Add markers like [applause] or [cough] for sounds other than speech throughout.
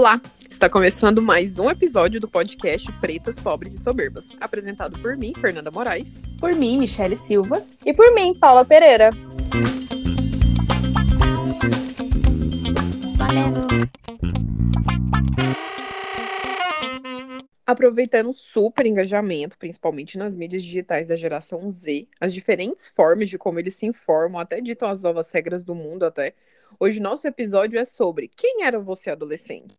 Olá! Está começando mais um episódio do podcast Pretas, Pobres e Soberbas, apresentado por mim, Fernanda Moraes. Por mim, Michele Silva. E por mim, Paula Pereira. Aproveitando o super engajamento, principalmente nas mídias digitais da geração Z, as diferentes formas de como eles se informam, até ditam as novas regras do mundo até. Hoje nosso episódio é sobre quem era você adolescente.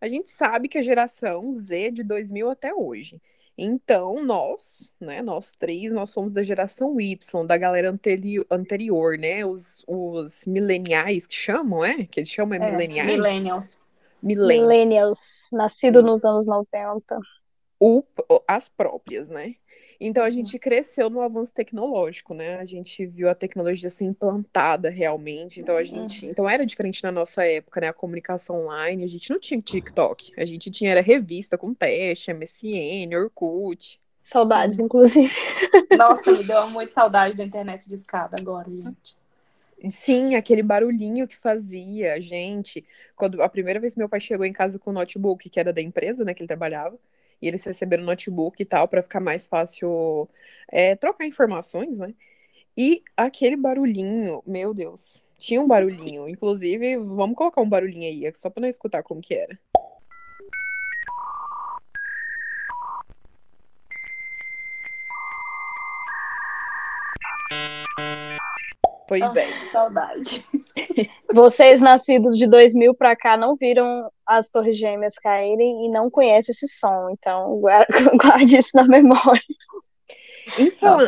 A gente sabe que a geração Z é de 2000 até hoje. Então, nós, né, nós três, nós somos da geração Y, da galera anteri anterior, né? Os, os mileniais que chamam, é? Que eles chamam é, é mileniais? Millennials. Millennials, Millennials nascido Isso. nos anos 90. O, as próprias, né? Então a uhum. gente cresceu no avanço tecnológico, né? A gente viu a tecnologia ser implantada realmente. Então a gente, uhum. então era diferente na nossa época, né? A comunicação online, a gente não tinha TikTok, a gente tinha era revista com teste, MSN, Orkut. Saudades, Sim. inclusive. Nossa, me [laughs] deu muito saudade da internet de escada agora, gente. Sim, aquele barulhinho que fazia, gente. Quando a primeira vez que meu pai chegou em casa com o notebook, que era da empresa, né, que ele trabalhava, e eles receberam notebook e tal, para ficar mais fácil é, trocar informações, né? E aquele barulhinho, meu Deus, tinha um barulhinho. Inclusive, vamos colocar um barulhinho aí, só para não escutar como que era. Pois Nossa, é. saudade. [laughs] Vocês nascidos de 2000 para cá não viram as Torres Gêmeas caírem e não conhecem esse som, então [laughs] guarde isso na memória. Então,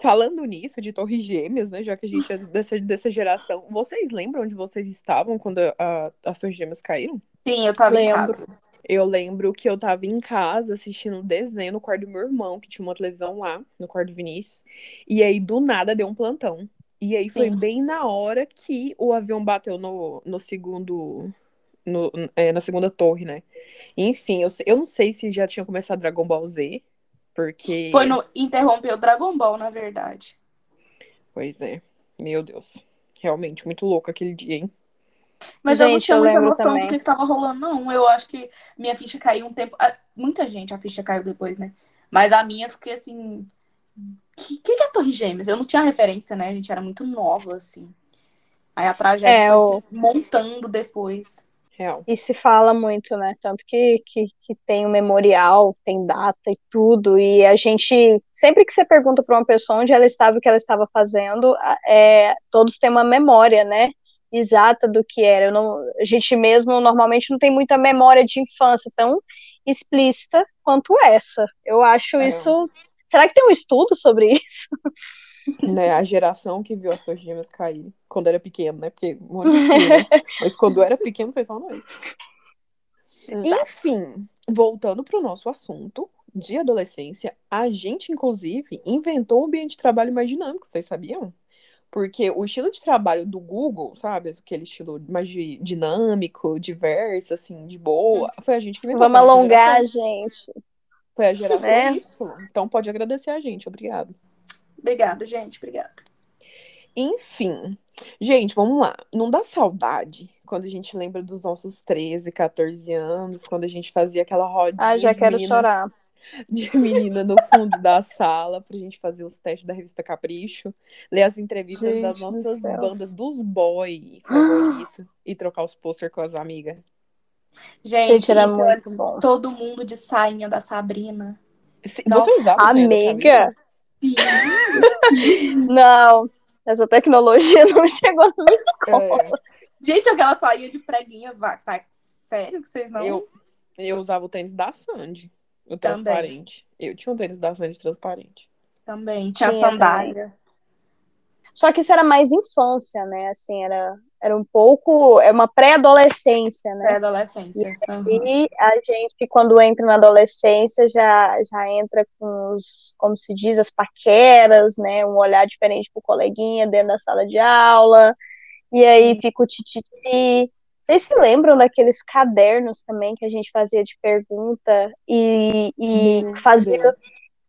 falando nisso de Torres Gêmeas, né, já que a gente é dessa, dessa geração, vocês lembram onde vocês estavam quando a, a, as Torres Gêmeas caíram? Sim, eu tava Lembro. em casa. Eu lembro que eu tava em casa assistindo um desenho no quarto do meu irmão, que tinha uma televisão lá, no quarto do Vinícius. E aí, do nada, deu um plantão. E aí foi Sim. bem na hora que o avião bateu no, no segundo. No, é, na segunda torre, né? Enfim, eu, eu não sei se já tinha começado Dragon Ball Z, porque. Foi no. Interrompeu Dragon Ball, na verdade. Pois é. Meu Deus. Realmente, muito louco aquele dia, hein? Mas gente, eu não tinha eu muita noção também. do que estava rolando, não. Eu acho que minha ficha caiu um tempo. Muita gente, a ficha caiu depois, né? Mas a minha, fiquei assim que, que é Torre Gêmeas? Eu não tinha referência, né? A gente era muito nova, assim. Aí a tragédia é, foi o... se montando depois. Real. E se fala muito, né? Tanto que, que, que tem um memorial, tem data e tudo. E a gente, sempre que você pergunta para uma pessoa onde ela estava, o que ela estava fazendo, é, todos têm uma memória, né? Exata do que era. Não, a gente mesmo normalmente não tem muita memória de infância tão explícita quanto essa. Eu acho é. isso Será que tem um estudo sobre isso? Né, a geração que viu as suas gêmeas cair quando era pequeno, né? Porque um monte de? [laughs] Mas quando era pequeno foi só nós. Enfim, voltando para o nosso assunto de adolescência, a gente, inclusive, inventou um ambiente de trabalho mais dinâmico, vocês sabiam? Porque o estilo de trabalho do Google, sabe? Aquele estilo mais dinâmico, diverso, assim, de boa, foi a gente que inventou. Vamos alongar, gente. Foi a geração é. Y. Então pode agradecer a gente. Obrigado. Obrigada, gente. Obrigada. Enfim. Gente, vamos lá. Não dá saudade quando a gente lembra dos nossos 13, 14 anos, quando a gente fazia aquela rodinha. Ah, já quero menina, chorar. De menina no fundo da sala pra gente fazer os testes da revista Capricho, ler as entrevistas gente das nossas bandas, dos boy favoritos e trocar os pôster com as amigas. Gente, Gente era muito bom. Todo mundo de sainha da Sabrina. Sim, Nossa, você usava amiga? [laughs] Sim. não, essa tecnologia [laughs] não chegou na escola. É. Gente, aquela sainha de preguinha, vai, vai. Sério que vocês não? Eu, eu usava o tênis da Sandy, o transparente. Também. Eu tinha um tênis da Sandy transparente. Também, tinha, tinha sandália. Também. Só que isso era mais infância, né? Assim, era era um pouco, é uma pré-adolescência, né? Pré-adolescência. Uhum. E a gente, quando entra na adolescência, já, já entra com os, como se diz, as paqueras, né? Um olhar diferente pro coleguinha dentro da sala de aula. E aí fica o tititi. Vocês se lembram daqueles cadernos também que a gente fazia de pergunta e, e fazia Deus.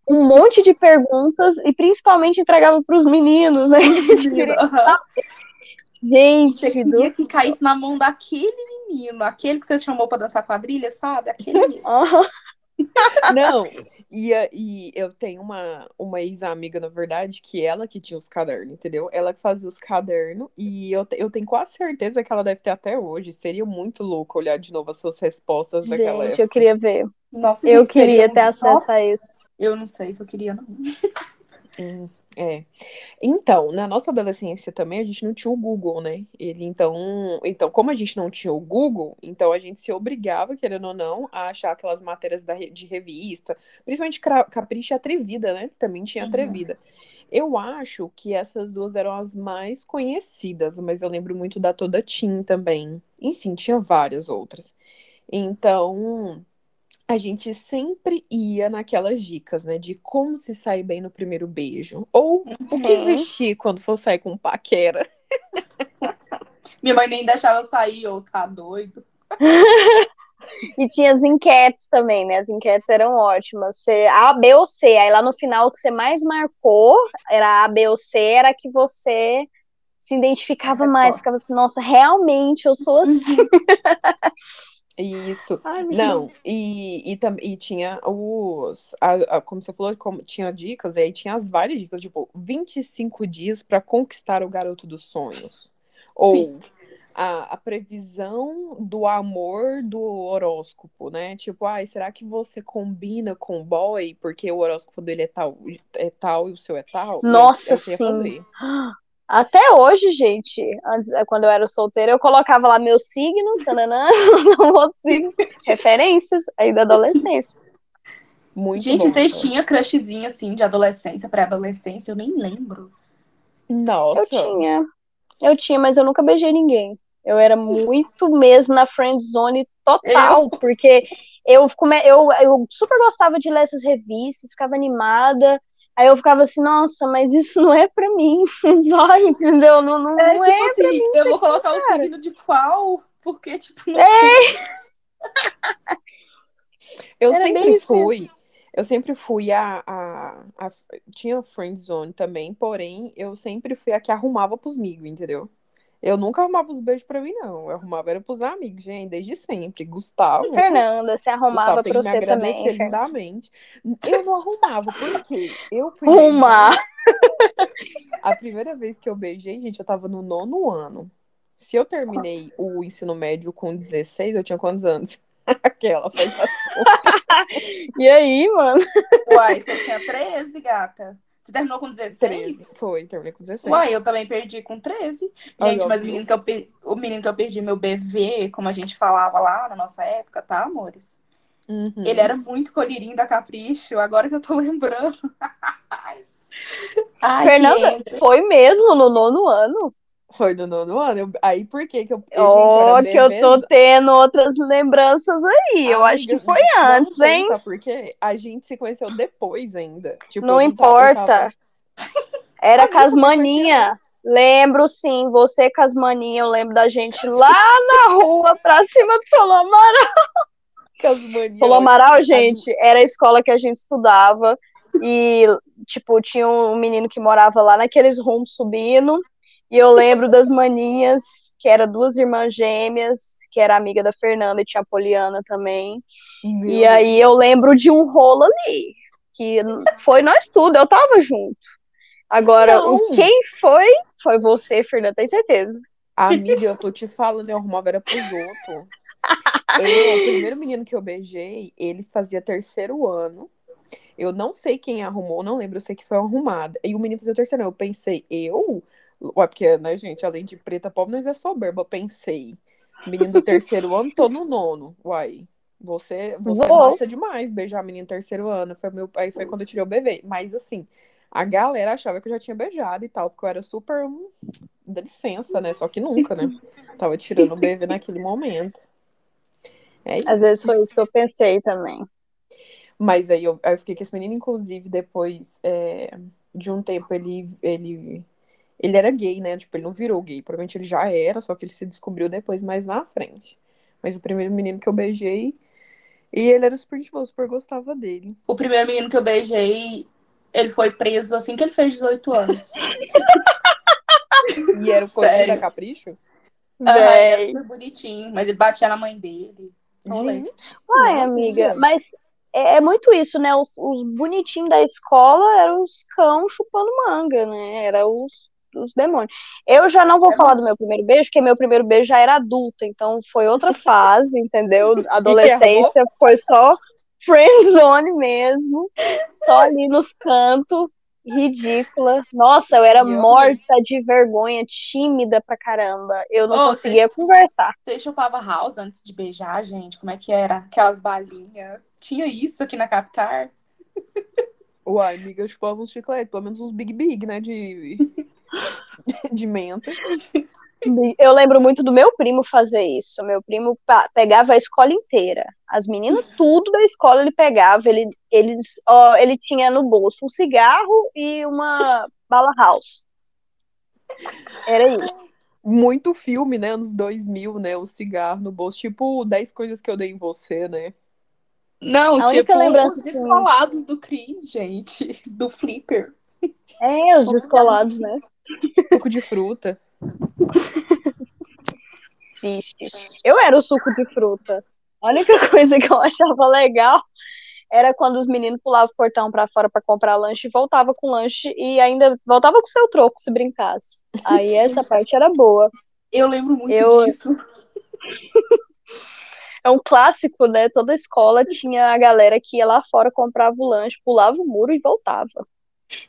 um monte de perguntas e principalmente entregava para os meninos, né? [laughs] A gente queria saber Gente, você queria que caísse na mão daquele menino, aquele que você chamou pra dançar quadrilha, sabe? Aquele menino. [laughs] [laughs] Não, e, e eu tenho uma, uma ex-amiga, na verdade, que ela que tinha os cadernos, entendeu? Ela que fazia os cadernos, e eu, eu tenho quase certeza que ela deve ter até hoje. Seria muito louco olhar de novo as suas respostas gente, daquela época. Gente, eu queria ver. Nossa, eu gente, queria ter acesso Nossa, a isso. Eu não sei se eu queria, não. É. Então, na nossa adolescência também a gente não tinha o Google, né? Ele então, então, como a gente não tinha o Google, então a gente se obrigava, querendo ou não, a achar aquelas matérias da, de revista, principalmente Capricha e Atrevida, né? Também tinha uhum. Atrevida. Eu acho que essas duas eram as mais conhecidas, mas eu lembro muito da Toda Tim também. Enfim, tinha várias outras. Então, a gente sempre ia naquelas dicas, né? De como se sair bem no primeiro beijo. Ou uhum. o que uhum. vestir quando for sair com paquera. [laughs] Minha mãe nem deixava eu sair, ou tá doido. [laughs] e tinha as enquetes também, né? As enquetes eram ótimas. Você, A, B ou C. Aí lá no final o que você mais marcou era A, B ou C, era que você se identificava mais. Ficava assim, nossa, realmente eu sou assim. [laughs] Isso. Ai, não, e, e, e, e tinha os. A, a, como você falou, como, tinha dicas, e aí tinha as várias dicas, tipo, 25 dias para conquistar o garoto dos sonhos. Ou a, a, previsão do amor do horóscopo, né? Tipo, ai, será que você combina com o boy porque o horóscopo dele é tal, é tal e o seu é tal? Nossa, sim. Até hoje, gente, antes, é, quando eu era solteira, eu colocava lá meu signo, tananã, [laughs] outro signo, referências aí da adolescência. Muito gente, bom, vocês tinham crushzinho assim de adolescência, pré-adolescência? Eu nem lembro. Nossa. Eu tinha. Eu tinha, mas eu nunca beijei ninguém. Eu era muito mesmo na friend zone total, eu... porque eu, eu, eu super gostava de ler essas revistas, ficava animada. Aí eu ficava assim, nossa, mas isso não é pra mim. [laughs] Vai, entendeu? Não, não é, tipo é assim, mim, eu vou colocar cara. o signo de qual? Porque, tipo, não é. [laughs] eu Era sempre fui. Eu sempre fui a, a, a, Tinha friend zone também, porém, eu sempre fui a que arrumava pros amigos, entendeu? Eu nunca arrumava os beijos pra mim, não. Eu arrumava era pros amigos, gente, desde sempre. Gustavo. Fernanda, você arrumava Gustavo, pra você também. lindamente. Eu não arrumava, porque eu fui. Arrumar! A primeira vez que eu beijei, gente, eu tava no nono ano. Se eu terminei o ensino médio com 16, eu tinha quantos anos? [laughs] Aquela foi [laughs] E aí, mano? Uai, você tinha 13, gata. Você terminou com 16? 13. Foi, terminei com 16. Uai, eu também perdi com 13. Gente, mas o menino, que eu per... o menino que eu perdi, meu BV, como a gente falava lá na nossa época, tá, amores? Uhum. Ele era muito colherinho da Capricho, agora que eu tô lembrando. [laughs] Ai, Fernanda, foi mesmo no nono ano? Foi no nono ano. Eu, aí por que que eu. Oh, que eu tô tendo outras lembranças aí. eu acho que foi antes, hein? Sabe por quê? A gente se conheceu depois ainda. Tipo, não importa. Tava... Era [laughs] Casmaninha. Lembro sim, você Casmaninha, eu lembro da gente lá na rua, pra cima do Solomaral. [laughs] Casmaninha. Solomaral, gente, era a escola que a gente estudava. E, tipo, tinha um menino que morava lá naqueles rumos subindo. E eu lembro das maninhas, que eram duas irmãs gêmeas, que era amiga da Fernanda e tinha a Poliana também. Meu e aí eu lembro de um rolo ali, que foi nós tudo, eu tava junto. Agora, o quem foi, foi você, Fernanda, tem certeza. Amiga, eu tô te falando, eu arrumava era pros outros. [laughs] Eu, o primeiro menino que eu beijei, ele fazia terceiro ano. Eu não sei quem arrumou, não lembro, eu sei que foi arrumada. E o menino fazia terceiro ano. Eu pensei, eu? Ué, porque, né, gente, além de preta pobre, nós é soberba. Pensei. Menino do terceiro ano, tô no nono. Uai. Você, você é massa demais beijar menino do terceiro ano. Foi meu, aí foi quando eu tirei o bebê. Mas assim, a galera achava que eu já tinha beijado e tal, porque eu era super. Hum, dá licença, né? Só que nunca, né? Tava tirando o bebê naquele momento. É. Às vezes foi isso que eu pensei também. Mas aí eu, aí eu fiquei com esse menino, inclusive, depois é, de um tempo, ele, ele ele era gay, né? Tipo, ele não virou gay. Provavelmente ele já era, só que ele se descobriu depois mais na frente. Mas o primeiro menino que eu beijei. E ele era super de boa, super gostava dele. O primeiro menino que eu beijei, ele foi preso assim que ele fez 18 anos. e era o coelho da Capricho? Ah, ele era super bonitinho, mas ele batia na mãe dele. Gente, Uai, amiga, mas é, é, muito isso, né? Os, os bonitinhos da escola eram os cão chupando manga, né? Era os, os demônios. Eu já não vou é falar do meu primeiro beijo, porque meu primeiro beijo já era adulta, então foi outra fase, entendeu? [laughs] Adolescência foi só friendzone mesmo, só ali nos cantos ridícula. Nossa, eu era morta de vergonha, tímida pra caramba. Eu não oh, conseguia conversar. Você chupava house antes de beijar, gente? Como é que era? Aquelas balinhas. Tinha isso aqui na capital? Uai, amiga, eu chupava uns chicletes, pelo menos uns Big Big, né? De, [laughs] de menta. Eu lembro muito do meu primo fazer isso. Meu primo pegava a escola inteira. As meninas, tudo da escola ele pegava. Ele, ele, ó, ele tinha no bolso um cigarro e uma bala house. Era isso. Muito filme, né? Anos 2000, né? O cigarro no bolso. Tipo, 10 coisas que eu dei em você, né? Não, a tipo, lembrança os descolados do Chris, gente. [laughs] Do Flipper. É, os descolados, né? Suco de fruta. Triste. Eu era o suco de fruta. A única [laughs] coisa que eu achava legal era quando os meninos pulavam o portão para fora para comprar lanche e voltava com lanche e ainda voltava com seu troco se brincasse. Aí [laughs] essa parte era boa. Eu lembro muito eu... disso. [laughs] é um clássico, né? Toda escola tinha a galera que ia lá fora, comprava o lanche, pulava o muro e voltava.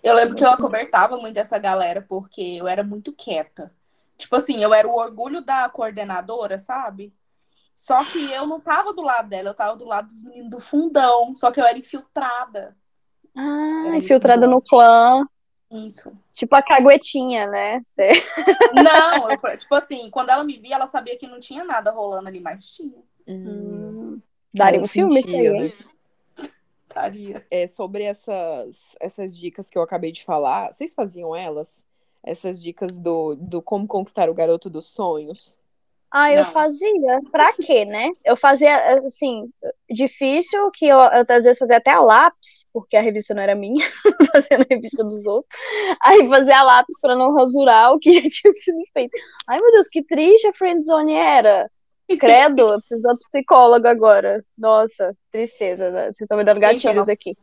Eu lembro que eu acobertava muito essa galera porque eu era muito quieta. Tipo assim, eu era o orgulho da coordenadora, sabe? Só que eu não tava do lado dela, eu tava do lado dos meninos do fundão. Só que eu era infiltrada. Ah, era infiltrada no clã. Isso. Tipo a caguetinha, né? Você... [laughs] Não, eu, tipo assim, quando ela me via, ela sabia que não tinha nada rolando ali, mas tinha. Hum. Daria um filme isso aí, né? É, sobre essas, essas dicas que eu acabei de falar, vocês faziam elas? essas dicas do, do como conquistar o garoto dos sonhos? Ah, eu Não. fazia. Pra quê, né? Eu fazia, assim, difícil, que eu, eu às vezes fazia até a lápis, porque a revista não era minha, [laughs] fazendo a revista dos outros. Aí fazia a lápis pra não rasurar o que [laughs] já tinha sido feito. Ai, meu Deus, que triste a friendzone era. Credo, eu preciso da psicóloga agora. Nossa, tristeza, né? Vocês estão me dando gatilhos Gente, aqui.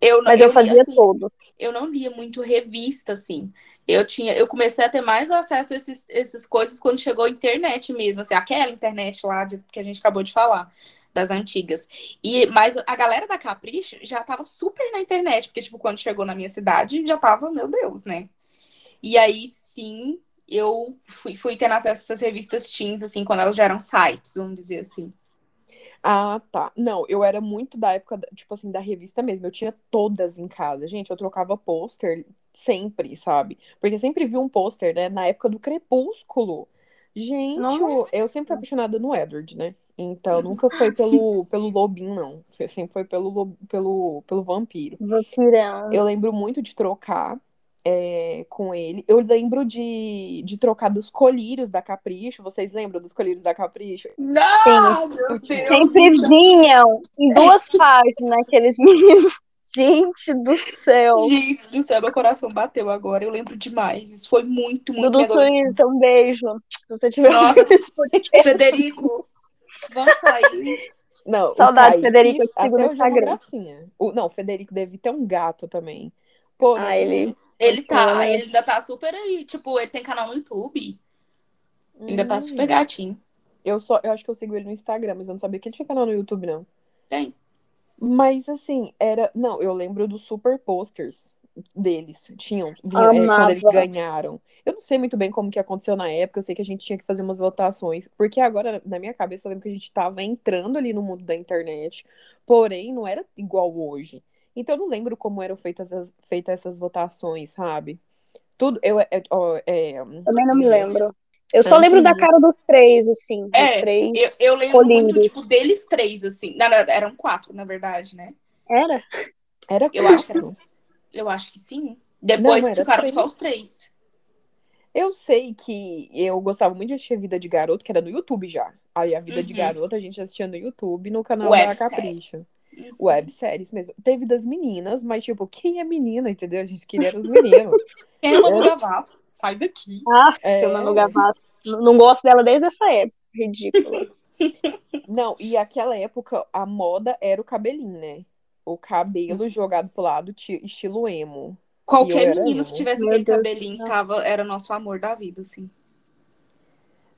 Eu não, Mas eu, eu fazia assim, todo. Eu não lia muito revista, assim. Eu tinha, eu comecei a ter mais acesso a esses, essas coisas quando chegou a internet mesmo, assim, aquela internet lá de, que a gente acabou de falar, das antigas. E, mas a galera da Capricho já tava super na internet, porque, tipo, quando chegou na minha cidade, já tava, meu Deus, né? E aí, sim, eu fui, fui tendo acesso a essas revistas teens, assim, quando elas já eram sites, vamos dizer assim. Ah, tá. Não, eu era muito da época, tipo assim, da revista mesmo. Eu tinha todas em casa. Gente, eu trocava pôster sempre, sabe? Porque sempre vi um pôster, né, na época do Crepúsculo. Gente, Nossa. eu sempre fui apaixonada no Edward, né? Então, nunca foi pelo, pelo lobinho, não. Sempre foi pelo, pelo, pelo vampiro. Vampirão. Eu lembro muito de trocar é, com ele. Eu lembro de, de trocar dos colírios da Capricho. Vocês lembram dos colírios da Capricho? Não! Sim. Sempre vinham em duas páginas aqueles meninos. [laughs] Gente do céu. Gente do céu, meu coração bateu agora. Eu lembro demais. Isso foi muito, muito Dudu Suíça, um beijo. Se você tiver Nossa, Federico, vamos sair. Não, Saudade, Federico, eu sigo no Instagram. O, não, o Federico deve ter um gato também. Porém, ah, ele... Ele tá, ele ainda tá super aí. Tipo, ele tem canal no YouTube. Hum. Ainda tá super hum. gatinho. Eu só, eu acho que eu sigo ele no Instagram, mas eu não sabia que ele tinha canal no YouTube, não. Tem. Mas assim, era. Não, eu lembro dos super posters deles. Tinham, vinha, é, quando eles ganharam. Eu não sei muito bem como que aconteceu na época, eu sei que a gente tinha que fazer umas votações. Porque agora, na minha cabeça, eu lembro que a gente tava entrando ali no mundo da internet. Porém, não era igual hoje. Então eu não lembro como eram feitas, as, feitas essas votações, sabe? Tudo. Eu, é, é, Também não me lembro. Eu só lembro da cara dos três, assim. Dos é, três eu, eu lembro muito, tipo, deles três, assim. Não, não, eram quatro, na verdade, né? Era? Era Eu acho que era. Eu acho que sim. Depois não, ficaram três. só os três. Eu sei que eu gostava muito de assistir Vida de Garoto, que era no YouTube já. Aí a Vida uhum. de Garoto a gente assistia no YouTube, no canal Web da Capricho. Webséries mesmo. Teve das meninas, mas, tipo, quem é menina, entendeu? A gente queria os meninos. Quem é Manu Gavassi? sai daqui. Ah, é... Manu Gavassi. Não gosto dela desde essa época. Ridícula. [laughs] Não, e aquela época a moda era o cabelinho, né? O cabelo jogado pro lado, estilo emo. Qualquer menino emo. que tivesse aquele cabelinho tava, era nosso amor da vida, assim.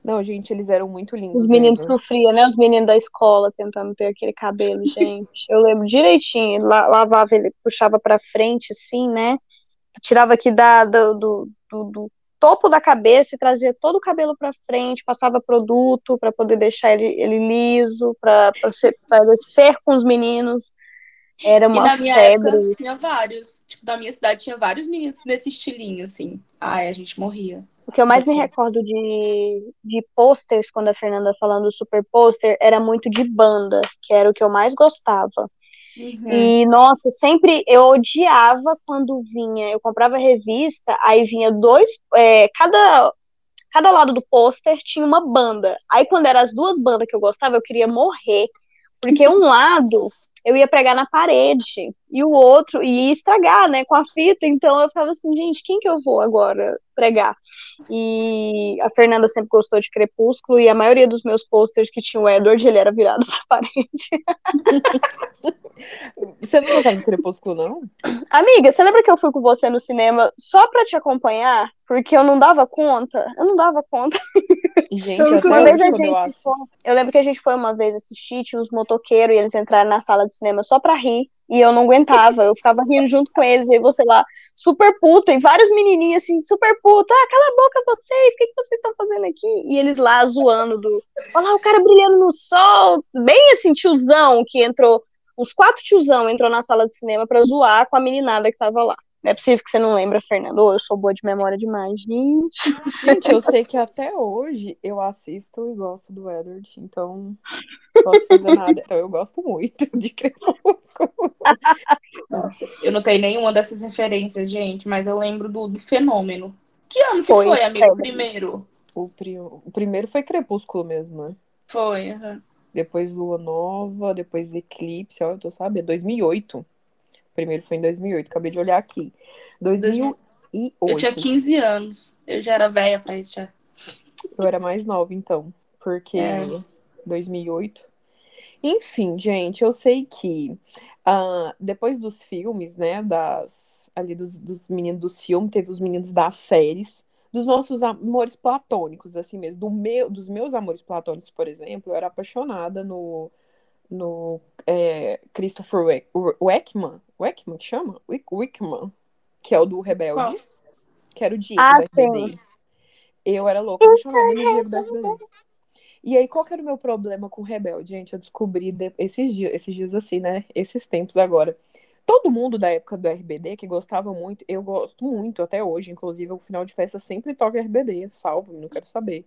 Não, gente, eles eram muito lindos. Os meninos mesmo. sofriam, né? Os meninos da escola tentando ter aquele cabelo, [laughs] gente. Eu lembro direitinho. Lavava ele, puxava pra frente, assim, né? Tirava aqui da, do, do, do, do topo da cabeça e trazia todo o cabelo para frente, passava produto para poder deixar ele, ele liso, para ser, ser com os meninos. Era uma e na minha febre. época tinha vários. Tipo, da minha cidade tinha vários meninos nesse estilinho, assim. Ai, a gente morria. O que eu mais me recordo de, de posters, quando a Fernanda falando do super pôster, era muito de banda, que era o que eu mais gostava. Uhum. E, nossa, sempre eu odiava quando vinha, eu comprava revista, aí vinha dois, é, cada, cada lado do pôster tinha uma banda. Aí, quando eram as duas bandas que eu gostava, eu queria morrer. Porque um lado eu ia pregar na parede e o outro ia estragar, né, com a fita. Então eu ficava assim, gente, quem que eu vou agora pregar? E a Fernanda sempre gostou de Crepúsculo e a maioria dos meus posters que tinha o Edward, ele era virado [laughs] para parede. [laughs] você não gostava de Crepúsculo, não? Amiga, você lembra que eu fui com você no cinema só para te acompanhar? Porque eu não dava conta. Eu não dava conta. Gente, eu, até hoje, gente eu, foi, eu lembro que a gente foi uma vez assistir, tinha uns motoqueiros e eles entraram na sala de cinema só pra rir. E eu não aguentava, eu ficava rindo junto com eles. E você lá, super puta, e vários menininhos assim, super puta. Ah, cala a boca vocês, o que, que vocês estão fazendo aqui? E eles lá zoando do. Olha lá, o cara brilhando no sol. Bem assim, tiozão que entrou. Uns quatro tiozão entrou na sala de cinema pra zoar com a meninada que tava lá. Não é possível que você não lembra, Fernando. Eu sou boa de memória demais, gente. Gente, eu sei que até hoje eu assisto e gosto do Edward, então não posso fazer nada. Então eu gosto muito de Crepúsculo. Nossa, eu não tenho nenhuma dessas referências, gente, mas eu lembro do, do fenômeno. Que ano que foi, foi amigo, o primeiro? O, pri... o primeiro foi Crepúsculo mesmo, né? Foi, uhum. Depois Lua Nova, depois Eclipse, ó, eu tô sabendo, 2008 primeiro foi em 2008, acabei de olhar aqui. 2008. Eu tinha 15 anos. Eu já era velha pra isso já. Eu era mais nova, então. Porque é. 2008. Enfim, gente, eu sei que uh, depois dos filmes, né, das ali dos, dos meninos dos filmes, teve os meninos das séries, dos nossos amores platônicos, assim mesmo, do meu, dos meus amores platônicos, por exemplo, eu era apaixonada no no é, Christopher Weckman, Weckman que chama? Wickman, que é o do Rebelde, Qual? que era o Diego ah, da. Eu era louca, apaixonada no Diego da. E aí, qual que era o meu problema com o Rebelde, gente? Eu descobri esses dias, esses dias assim, né? Esses tempos agora todo mundo da época do RBD que gostava muito, eu gosto muito até hoje, inclusive o final de festa sempre toca RBD, salvo, não quero saber.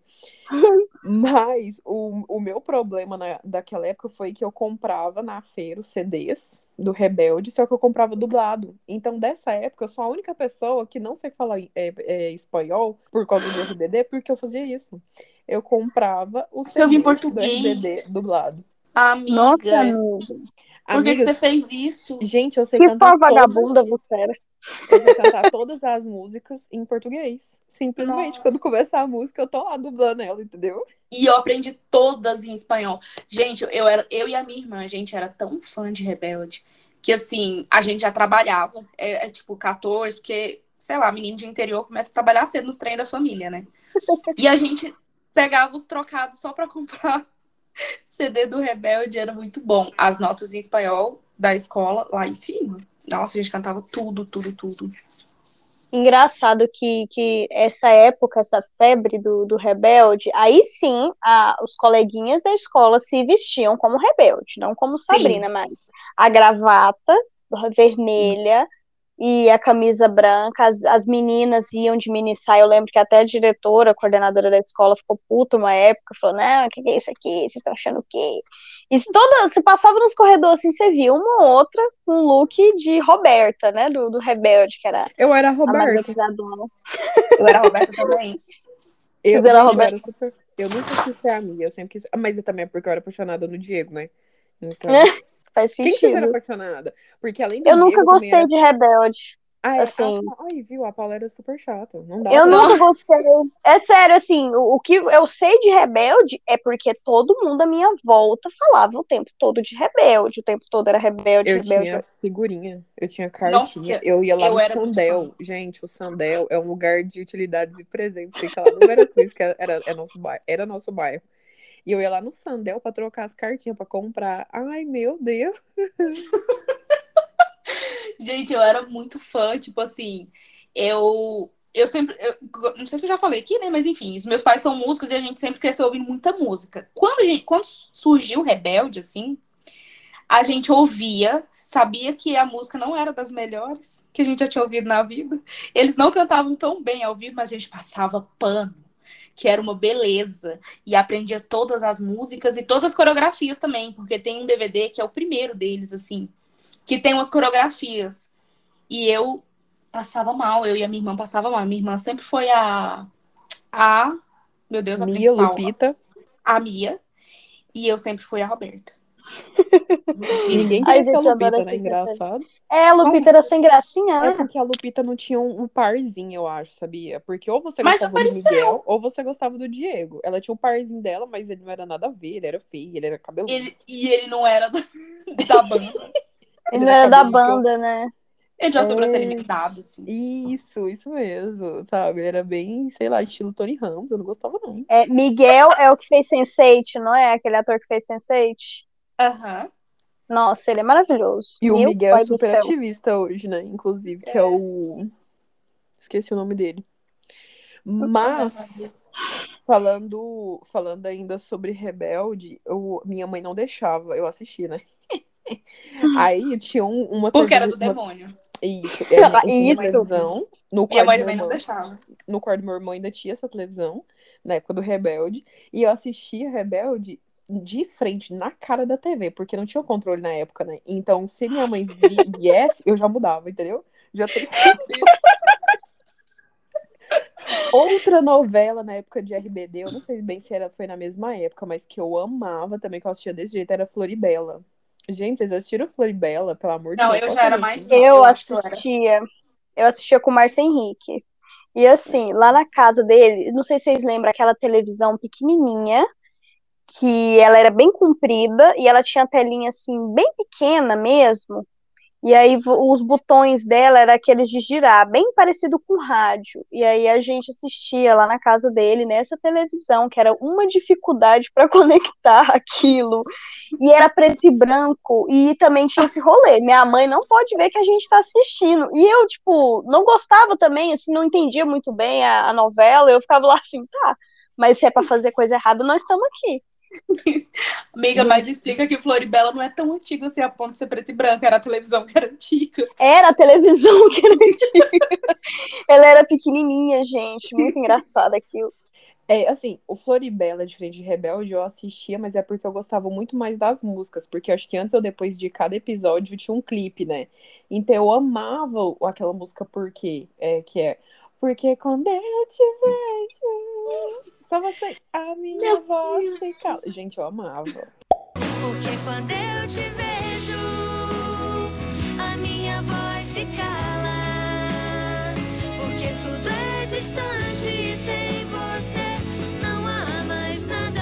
[laughs] Mas o, o meu problema na, daquela época foi que eu comprava na feira os CDs do Rebelde, só que eu comprava dublado. Então, dessa época, eu sou a única pessoa que não sei falar é, é, espanhol por causa do RBD, porque eu fazia isso. Eu comprava o CD do RBD dublado. Amiga. Nossa, por que, que, você fez isso? Gente, eu sei que cantar. Que vagabunda todas... você era. Eu sei cantar todas as músicas em português. Simplesmente, Nossa. quando começar a música, eu tô lá dublando ela, entendeu? E eu aprendi todas em espanhol. Gente, eu, era, eu e a minha irmã, a gente era tão fã de Rebelde que, assim, a gente já trabalhava. É, é tipo 14, porque, sei lá, menino de interior começa a trabalhar cedo nos trem da família, né? E a gente pegava os trocados só pra comprar CD do Rebelde era muito bom. As notas em espanhol da escola lá em cima. Nossa, a gente cantava tudo, tudo, tudo. Engraçado que, que essa época, essa febre do, do rebelde, aí sim a, os coleguinhas da escola se vestiam como rebelde, não como Sabrina, sim. mas a gravata vermelha, e a camisa branca, as, as meninas iam de mini saia, eu lembro que até a diretora, a coordenadora da escola ficou puta uma época, falou, não, o que, que é isso aqui, vocês estão achando o quê? E se toda, se passava nos corredores assim, você via uma ou outra com um look de Roberta, né, do, do Rebelde, que era Eu era Roberta. Eu era Roberta também. Eu, eu, era Roberta. Super... eu nunca quis ser amiga, eu sempre quis... Mas também é porque eu era apaixonada no Diego, né? Então... [laughs] Faz sentido. Quem você era apaixonada? Porque além do Eu Diego, nunca gostei era... de Rebelde. Ah, é, assim. Ah, ai, viu? A Paula era super chata. Não dá eu nunca [laughs] gostei. É sério, assim, o, o, que eu sei de rebelde é porque todo mundo à minha volta falava o tempo todo de rebelde. O tempo todo era rebelde, eu rebelde. tinha figurinha, eu tinha cartinha. Nossa, eu ia lá eu no Sandel. Gente, o Sandel é um lugar de utilidades e presentes. Fica lá no Veracruz, que era, era, nosso bairro, era nosso bairro. E eu ia lá no Sandel pra trocar as cartinhas, pra comprar. Ai, meu Deus. [laughs] Gente, eu era muito fã, tipo assim, eu eu sempre, eu, não sei se eu já falei aqui, né, mas enfim, os meus pais são músicos e a gente sempre cresceu ouvindo muita música. Quando, gente, quando surgiu Rebelde, assim, a gente ouvia, sabia que a música não era das melhores que a gente já tinha ouvido na vida. Eles não cantavam tão bem ao vivo, mas a gente passava pano, que era uma beleza, e aprendia todas as músicas e todas as coreografias também, porque tem um DVD que é o primeiro deles, assim, que tem umas coreografias. E eu passava mal, eu e a minha irmã passava mal. Minha irmã sempre foi a. A. Meu Deus, a Mia, principal. Lupita. A Mia. E eu sempre fui a Roberta. Ninguém queria ser a Lupita, né? Engraçado. É, a Lupita era sem gracinha, né? É porque a Lupita não tinha um, um, parzinho, eu acho, sabia? Porque ou você gostava do Miguel, ou você gostava do Diego. Ela tinha um parzinho dela, mas ele não era nada a ver, ele era feio, ele era cabeludo. Ele, e ele não era da, [laughs] da banda. Ele não era da banda, né? Ele já sobrou é... ser eliminado, assim. Isso, isso mesmo, sabe? Era bem, sei lá, estilo Tony Ramos, eu não gostava, não. É, Miguel é o que fez Sense8, não é? Aquele ator que fez Sense8? Aham. Uhum. Nossa, ele é maravilhoso. E Meu o Miguel é super ativista hoje, né? Inclusive, que é. é o. Esqueci o nome dele. Mas, falando, falando ainda sobre Rebelde, eu, minha mãe não deixava eu assistir, né? [laughs] Aí tinha um, uma Porque era do uma... demônio. Isso, era Isso. televisão. No Minha mãe também não deixava. No quarto do meu irmão ainda tinha essa televisão, na época do Rebelde. E eu assistia Rebelde de frente, na cara da TV, porque não tinha controle na época, né? Então, se minha mãe viesse, eu já mudava, entendeu? Já teria [laughs] Outra novela na época de RBD, eu não sei bem se era, foi na mesma época, mas que eu amava também, que eu assistia desse jeito, era Floribela. Gente, vocês assistiram Floribela, pelo amor de Deus? Não, eu já era mais Eu, eu assistia. Eu assistia com o Márcio Henrique. E assim, lá na casa dele, não sei se vocês lembram aquela televisão pequenininha, que ela era bem comprida e ela tinha a telinha assim, bem pequena mesmo. E aí os botões dela era aqueles de girar, bem parecido com rádio. E aí a gente assistia lá na casa dele nessa televisão, que era uma dificuldade para [laughs] conectar aquilo. E era preto e branco e também tinha esse rolê. Minha mãe não pode ver que a gente está assistindo. E eu, tipo, não gostava também, assim, não entendia muito bem a, a novela. Eu ficava lá assim, tá, mas se é para fazer coisa errada, nós estamos aqui. [laughs] Amiga, mas explica que Floribela não é tão antiga assim a ponto de ser preto e branco, era a televisão que era antiga. Era a televisão [laughs] que era antiga. Ela era pequenininha, gente, muito engraçada aquilo. É, assim, o Floribela, diferente de Rebelde, eu assistia, mas é porque eu gostava muito mais das músicas, porque acho que antes ou depois de cada episódio tinha um clipe, né? Então eu amava aquela música porque é que é porque quando eu te vejo, só você, a minha Meu voz Deus. se cala. Gente, eu amava. Porque quando eu te vejo, a minha voz se cala. Porque tudo é distante e sem você não há mais nada.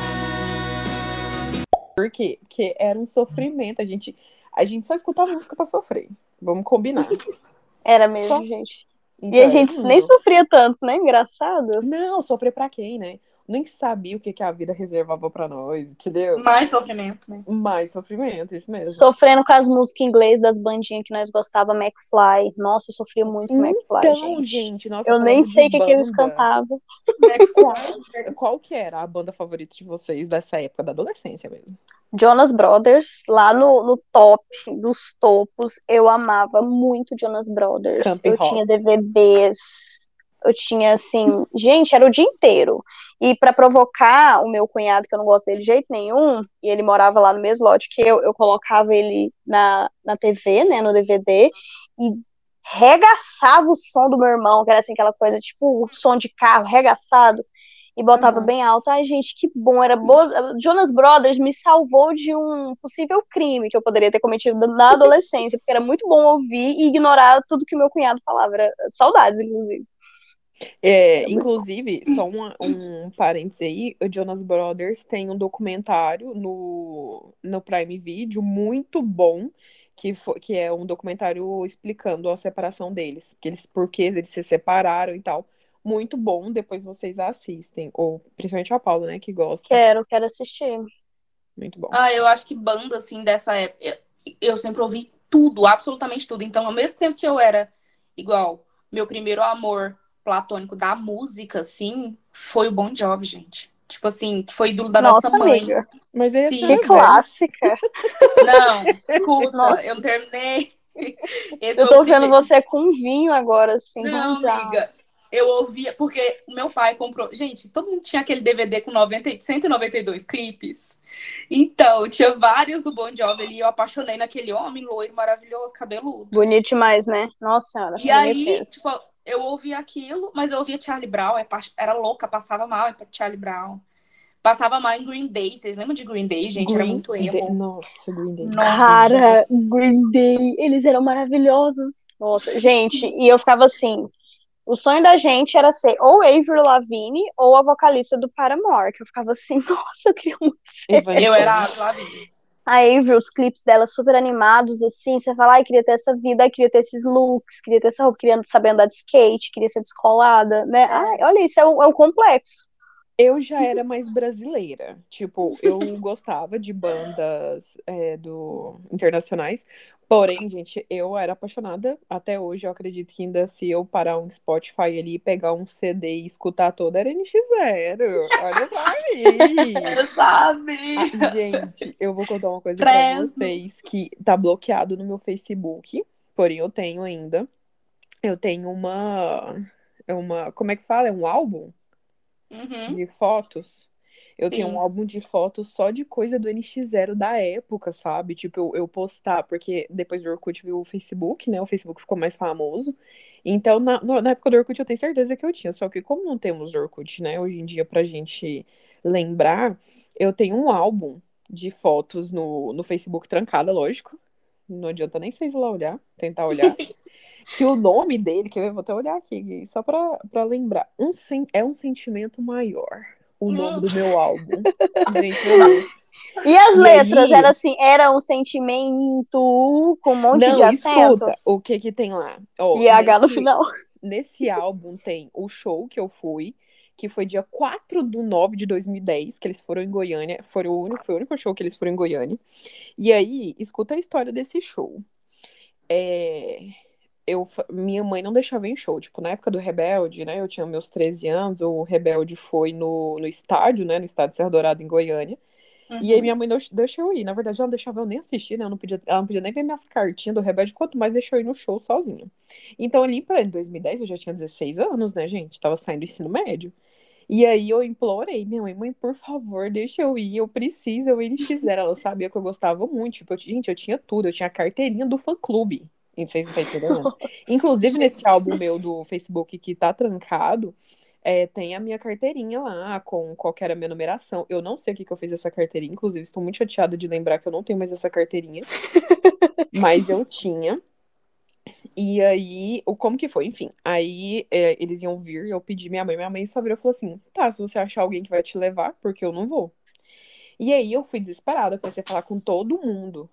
Por quê? Porque era um sofrimento. A gente, a gente só escutava música pra sofrer. Vamos combinar. Era mesmo, só... gente. Então, e a gente nem sofria tanto, né? Engraçado. Não, sofrer pra quem, né? Nem sabia o que, que a vida reservava para nós, entendeu? Mais sofrimento, né? Mais sofrimento, isso mesmo. Sofrendo com as músicas inglesas das bandinhas que nós gostava, McFly. Nossa, eu sofria muito com então, McFly, gente. gente nossa, eu nem sei o que, que eles cantavam. Qual, [laughs] qual que era a banda favorita de vocês dessa época da adolescência mesmo? Jonas Brothers, lá no, no top dos topos, eu amava muito Jonas Brothers. Camp eu Rock. tinha DVDs, eu tinha assim, gente, era o dia inteiro. E para provocar o meu cunhado, que eu não gosto dele de jeito nenhum, e ele morava lá no mesmo lote que eu, eu colocava ele na, na TV, né, no DVD, e regaçava o som do meu irmão, que era assim, aquela coisa, tipo, o som de carro regaçado. e botava uhum. bem alto. Ai, gente, que bom, era boa. Jonas Brothers me salvou de um possível crime que eu poderia ter cometido na adolescência, porque era muito bom ouvir e ignorar tudo que meu cunhado falava. Era saudades, inclusive. É, inclusive, [clears throat] só um, um parênteses aí, o Jonas Brothers tem um documentário no, no Prime Video muito bom, que, foi, que é um documentário explicando a separação deles, que eles, por que eles se separaram e tal. Muito bom, depois vocês assistem. Ou principalmente a Paula, né, que gosta. Quero, quero assistir. Muito bom. Ah, eu acho que banda, assim, dessa época, eu sempre ouvi tudo, absolutamente tudo. Então, ao mesmo tempo que eu era igual, meu primeiro amor platônico da música, assim, foi o Bon Jovi, gente. Tipo assim, que foi ídolo da nossa, nossa mãe. Amiga. Mas é que clássica. [laughs] Não, escuta, nossa. eu não terminei. [laughs] Esse eu tô vendo você com vinho agora, assim. Não, amiga. Eu ouvia, porque o meu pai comprou. Gente, todo mundo tinha aquele DVD com 90, 192 clipes. Então, tinha vários do Bon Jovi ali. E eu apaixonei naquele homem loiro, maravilhoso, cabeludo. Bonito demais, né? Nossa senhora. E aí, tipo, eu ouvia aquilo, mas eu ouvia Charlie Brown, é era louca, passava mal em Charlie Brown. Passava mal em Green Day. Vocês lembram de Green Day, gente? Green era muito emo. Nossa, Green Day. Nossa. Cara, Green Day, eles eram maravilhosos. Nossa, gente, e eu ficava assim. O sonho da gente era ser ou Avril Lavigne ou a vocalista do Paramore, que eu ficava assim, [laughs] nossa, eu queria muito ser. Eu era a Lavigne a Avery, os clipes dela super animados, assim, você fala, ai, queria ter essa vida, queria ter esses looks, queria ter essa roupa, queria saber andar de skate, queria ser descolada, né? É. Ai, olha, isso é um, é um complexo. Eu já era mais brasileira. Tipo, eu gostava de bandas é, do internacionais, Porém, gente, eu era apaixonada até hoje. Eu acredito que ainda se eu parar um Spotify ali, pegar um CD e escutar toda, era NX0. Olha pra mim. Sabe? Ah, gente, eu vou contar uma coisa Preso. pra vocês que tá bloqueado no meu Facebook. Porém, eu tenho ainda. Eu tenho uma. uma como é que fala? É um álbum uhum. de fotos eu Sim. tenho um álbum de fotos só de coisa do NX0 da época, sabe? Tipo, eu, eu postar, porque depois do Orkut veio o Facebook, né? O Facebook ficou mais famoso. Então, na, na época do Orkut, eu tenho certeza que eu tinha. Só que como não temos Orkut, né? Hoje em dia, pra gente lembrar, eu tenho um álbum de fotos no, no Facebook trancada, lógico. Não adianta nem vocês lá olhar, tentar olhar. [laughs] que o nome dele, que eu vou até olhar aqui, só pra, pra lembrar, um, é um sentimento maior o nome do meu álbum. [laughs] Gente. E as e letras, aí... era assim, era um sentimento com um monte Não, de acento? escuta, o que que tem lá? Oh, e H no final. Nesse álbum tem o show que eu fui, que foi dia 4 do 9 de 2010, que eles foram em Goiânia, foi o único, foi o único show que eles foram em Goiânia. E aí, escuta a história desse show. É eu, minha mãe não deixava em show. Tipo, na época do Rebelde, né? Eu tinha meus 13 anos, o Rebelde foi no, no estádio, né? No estádio Serra Dourado, em Goiânia. Uhum. E aí uhum. minha mãe deixou eu ir. Na verdade, ela não deixava eu nem assistir, né? Eu não podia, ela não podia nem ver minhas cartinhas do Rebelde, quanto mais deixou eu ir no show sozinha. Então, ali para 2010, eu já tinha 16 anos, né, gente? Tava saindo do ensino médio. E aí eu implorei, minha mãe, mãe, por favor, deixa eu ir, eu preciso, eu ir fizer. Ela sabia que eu gostava muito. Tipo, eu, gente, eu tinha tudo, eu tinha a carteirinha do Vocês não estão entendendo? [laughs] Inclusive, nesse álbum meu do Facebook que tá trancado, é, tem a minha carteirinha lá, com qual era a minha numeração. Eu não sei o que, que eu fiz essa carteirinha, inclusive estou muito chateada de lembrar que eu não tenho mais essa carteirinha. [laughs] mas eu tinha. E aí, o como que foi? Enfim, aí é, eles iam vir, eu pedi minha mãe, minha mãe só virou e falou assim: tá, se você achar alguém que vai te levar, porque eu não vou. E aí eu fui desesperada, comecei a falar com todo mundo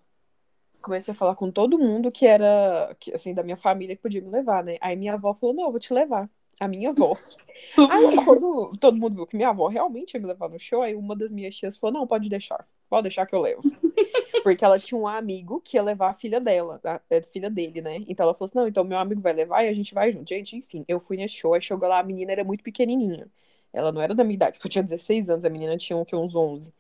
comecei a falar com todo mundo que era, que, assim, da minha família que podia me levar, né? Aí minha avó falou, não, eu vou te levar. A minha avó. [laughs] aí quando todo mundo viu que minha avó realmente ia me levar no show, aí uma das minhas tias falou, não, pode deixar. Pode deixar que eu levo. [laughs] Porque ela tinha um amigo que ia levar a filha dela, a, a filha dele, né? Então ela falou assim, não, então meu amigo vai levar e a gente vai junto. Gente, enfim, eu fui nesse show, aí chegou lá, a menina era muito pequenininha. Ela não era da minha idade, porque eu tinha 16 anos, a menina tinha que, uns 11.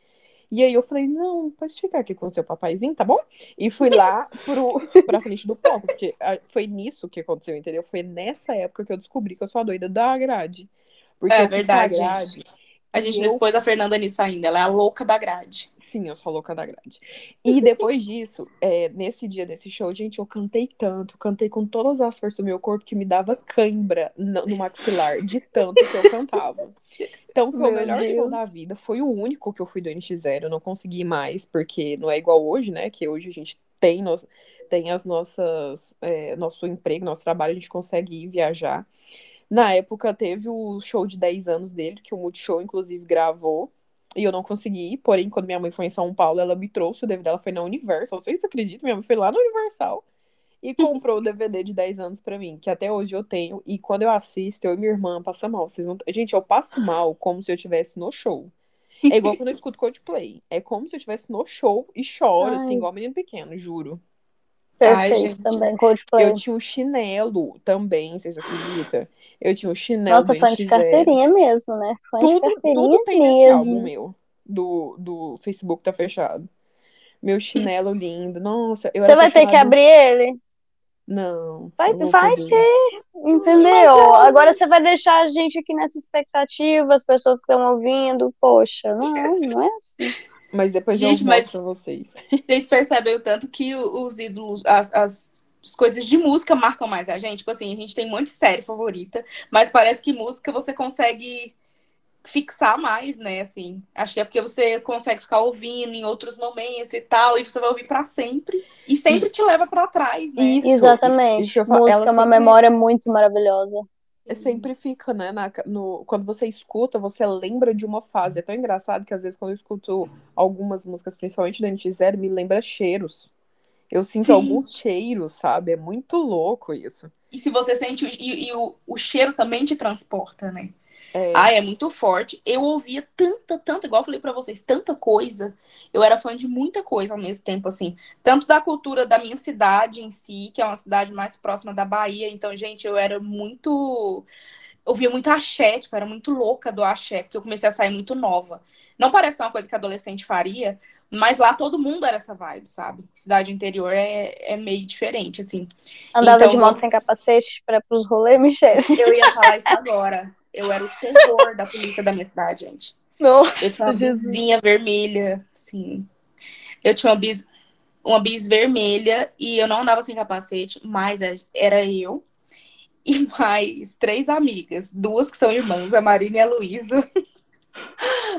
E aí eu falei, não, pode ficar aqui com o seu papaizinho, tá bom? E fui lá pro, [laughs] pra frente do palco, porque foi nisso que aconteceu, entendeu? Foi nessa época que eu descobri que eu sou a doida da grade. Porque é verdade, grade, A gente não expôs a Fernanda nisso ainda, ela é a louca da grade. Sim, eu sou a louca da grade. E depois disso, é, nesse dia desse show, gente, eu cantei tanto, cantei com todas as forças do meu corpo que me dava cãibra no, no maxilar, de tanto que eu cantava. Então foi meu o melhor Deus. show da vida, foi o único que eu fui do NX0, eu não consegui mais, porque não é igual hoje, né? Que hoje a gente tem, nos, tem as nossas, é, nosso emprego, nosso trabalho, a gente consegue ir viajar. Na época teve o show de 10 anos dele, que o Multishow, inclusive, gravou. E eu não consegui ir. Porém, quando minha mãe foi em São Paulo, ela me trouxe o DVD dela, foi na Universal. Vocês acreditam? Minha mãe foi lá na Universal e [laughs] comprou o DVD de 10 anos para mim, que até hoje eu tenho. E quando eu assisto, eu e minha irmã passa mal. Vocês não... Gente, eu passo mal como se eu estivesse no show. É igual quando eu [laughs] escuto Coldplay. É como se eu estivesse no show e choro, assim, igual menino pequeno, juro. Perfeito, Ai, gente. também, Coldplay. Eu tinha um chinelo também, vocês acreditam? Eu tinha um chinelo Nossa, fã de carteirinha mesmo, né? Fã tudo, de carteirinha tudo tem mesmo. nesse álbum meu, do, do Facebook tá fechado. Meu chinelo lindo, nossa. Você vai ter que abrir ele? Não. Vai, vai ter, entendeu? Eu... Agora você vai deixar a gente aqui nessa expectativa, as pessoas que estão ouvindo, poxa, não, não é assim. Mas depois Gente, eu mostro pra vocês. [laughs] Vocês percebem o tanto que os ídolos, as, as, as, coisas de música marcam mais a gente? Tipo assim, a gente tem um monte de série favorita, mas parece que música você consegue fixar mais, né? Assim, acho que é porque você consegue ficar ouvindo em outros momentos e tal, e você vai ouvir para sempre e sempre te leva para trás, né? Isso, Exatamente. Isso, música é uma sempre... memória muito maravilhosa. É, sempre fica, né? Na, no, quando você escuta, você lembra de uma fase. É tão engraçado que às vezes quando eu escuto algumas músicas, principalmente da NX0, me lembra cheiros. Eu sinto Sim. alguns cheiros, sabe? É muito louco isso. E se você sente. E, e o, o cheiro também te transporta, né? É. Ai, é muito forte. Eu ouvia tanta, tanta, igual eu falei para vocês, tanta coisa. Eu era fã de muita coisa ao mesmo tempo, assim. Tanto da cultura da minha cidade em si, que é uma cidade mais próxima da Bahia. Então, gente, eu era muito. Ouvia muito axé, tipo, era muito louca do axé, porque eu comecei a sair muito nova. Não parece que é uma coisa que adolescente faria, mas lá todo mundo era essa vibe, sabe? Cidade interior é, é meio diferente, assim. Andava então, de moto sem capacete para os rolês, Michelle? Eu ia falar isso agora. Eu era o terror da polícia da minha cidade, gente. Nossa, eu tinha uma vizinha vermelha, assim. Eu tinha uma bis, uma bis vermelha e eu não andava sem capacete, mas é, era eu e [laughs] mais três amigas, duas que são irmãs, a Marina e a Luísa.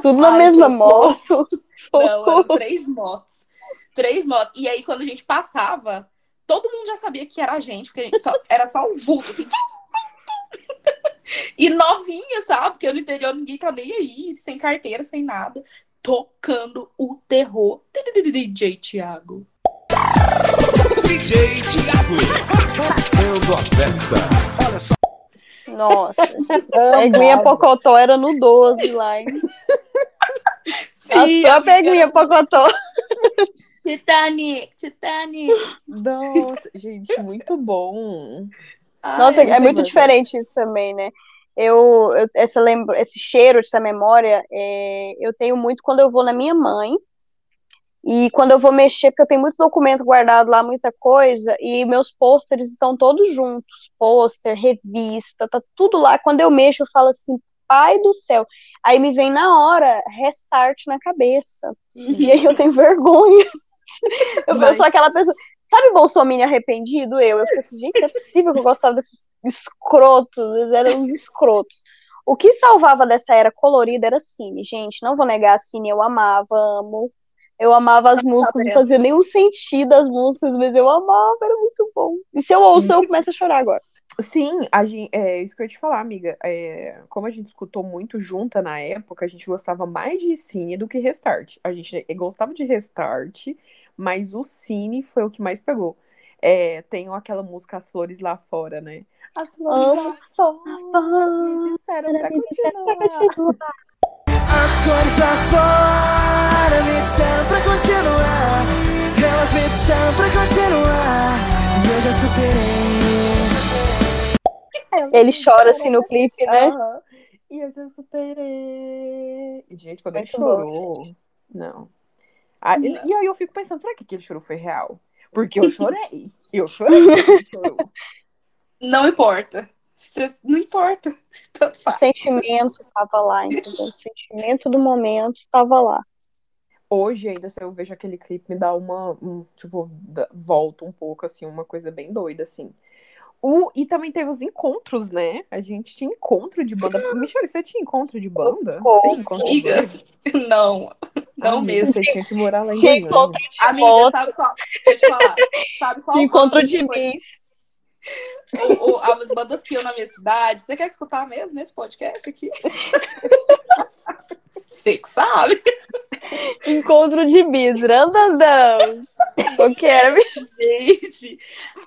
Tudo na Ai, mesma moto. [laughs] Não, eram três motos. Três motos. E aí, quando a gente passava, todo mundo já sabia que era a gente, porque a gente só, era só um vulto, assim. [laughs] E novinha, sabe? Porque no interior ninguém tá nem aí, sem carteira, sem nada. Tocando o terror. DJ Thiago. DJ Thiago. Fazendo a festa. Olha só. Nossa, [laughs] a Eguinha Pocotó era no 12 lá, hein? [laughs] Sim, a Eguinha Pocotó. Titanic, Titanic. Nossa, gente, muito bom. Nossa, Ai, é muito diferente isso também, né? Eu, eu essa lembro, esse cheiro, essa memória, é, eu tenho muito quando eu vou na minha mãe e quando eu vou mexer, porque eu tenho muito documento guardado lá, muita coisa, e meus pôsteres estão todos juntos, pôster, revista, tá tudo lá. Quando eu mexo, eu falo assim, pai do céu. Aí me vem na hora restart na cabeça. Uhum. E aí eu tenho vergonha. [laughs] Eu, Mas... eu, sou aquela pessoa. Sabe Bolsonaro arrependido? Eu. Eu falei assim, gente, é possível que eu gostava desses escrotos. Eles eram uns escrotos. O que salvava dessa era colorida era Cine, gente. Não vou negar a Cine, eu amava, amo. Eu amava as músicas, não fazia nenhum sentido as músicas, mas eu amava, era muito bom. E se eu ouço, eu começo a chorar agora. Sim, a gente, é isso que eu ia te falar, amiga. É, como a gente escutou muito junta na época, a gente gostava mais de Cine do que Restart. A gente gostava de Restart, mas o Cine foi o que mais pegou. É, tem aquela música As Flores Lá Fora, né? As flores lá fora me disseram pra continuar. As cores lá fora me disseram pra continuar. Elas me disseram pra continuar. E eu já superei. Ele chora assim no clipe, né? Uhum. E eu já superei. Gente, quando ele chorou. Não. Ah, ele, e aí eu fico pensando, será que aquele choro foi real? Porque eu [laughs] chorei. Eu chorei. Não importa. não importa. [laughs] Tanto faz. O sentimento tava lá, entendeu? O sentimento do momento tava lá. Hoje, ainda, se eu vejo aquele clipe, me dá uma. Um, tipo, volta um pouco, assim, uma coisa bem doida, assim. O, e também teve os encontros, né? A gente tinha encontro de banda. Michelle, você tinha encontro de banda? Você encontro de banda? [laughs] não. Não Amiga, mesmo. Você tinha que morar lá em Tinha encontro de Amiga, sabe qual? Deixa eu te falar. Sabe qual de encontro de bis. Ou, ou, as bandas que iam na minha cidade. Você quer escutar mesmo nesse podcast aqui? [laughs] Você que sabe. Encontro de bis, randandão. O que era, Gente,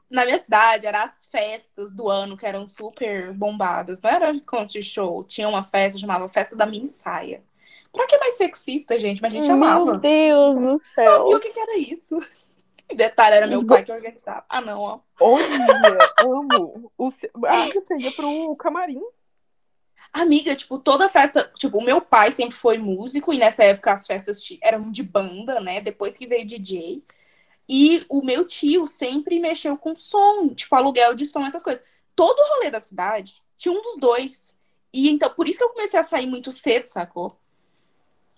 na minha cidade, eram as festas do ano que eram super bombadas. Não era encontro de show. Tinha uma festa, chamava Festa da Mini Saia. Pra que mais sexista, gente? Mas a gente amava. Meu Deus do céu. E o que, que era isso? [laughs] Detalhe, era meu pai que organizava. Ah, não, ó. Olha, amo. O... Ah, você ia pro camarim. Amiga, tipo, toda festa. Tipo, o meu pai sempre foi músico e nessa época as festas eram de banda, né? Depois que veio DJ. E o meu tio sempre mexeu com som, tipo, aluguel de som, essas coisas. Todo o rolê da cidade tinha um dos dois. E então, por isso que eu comecei a sair muito cedo, sacou?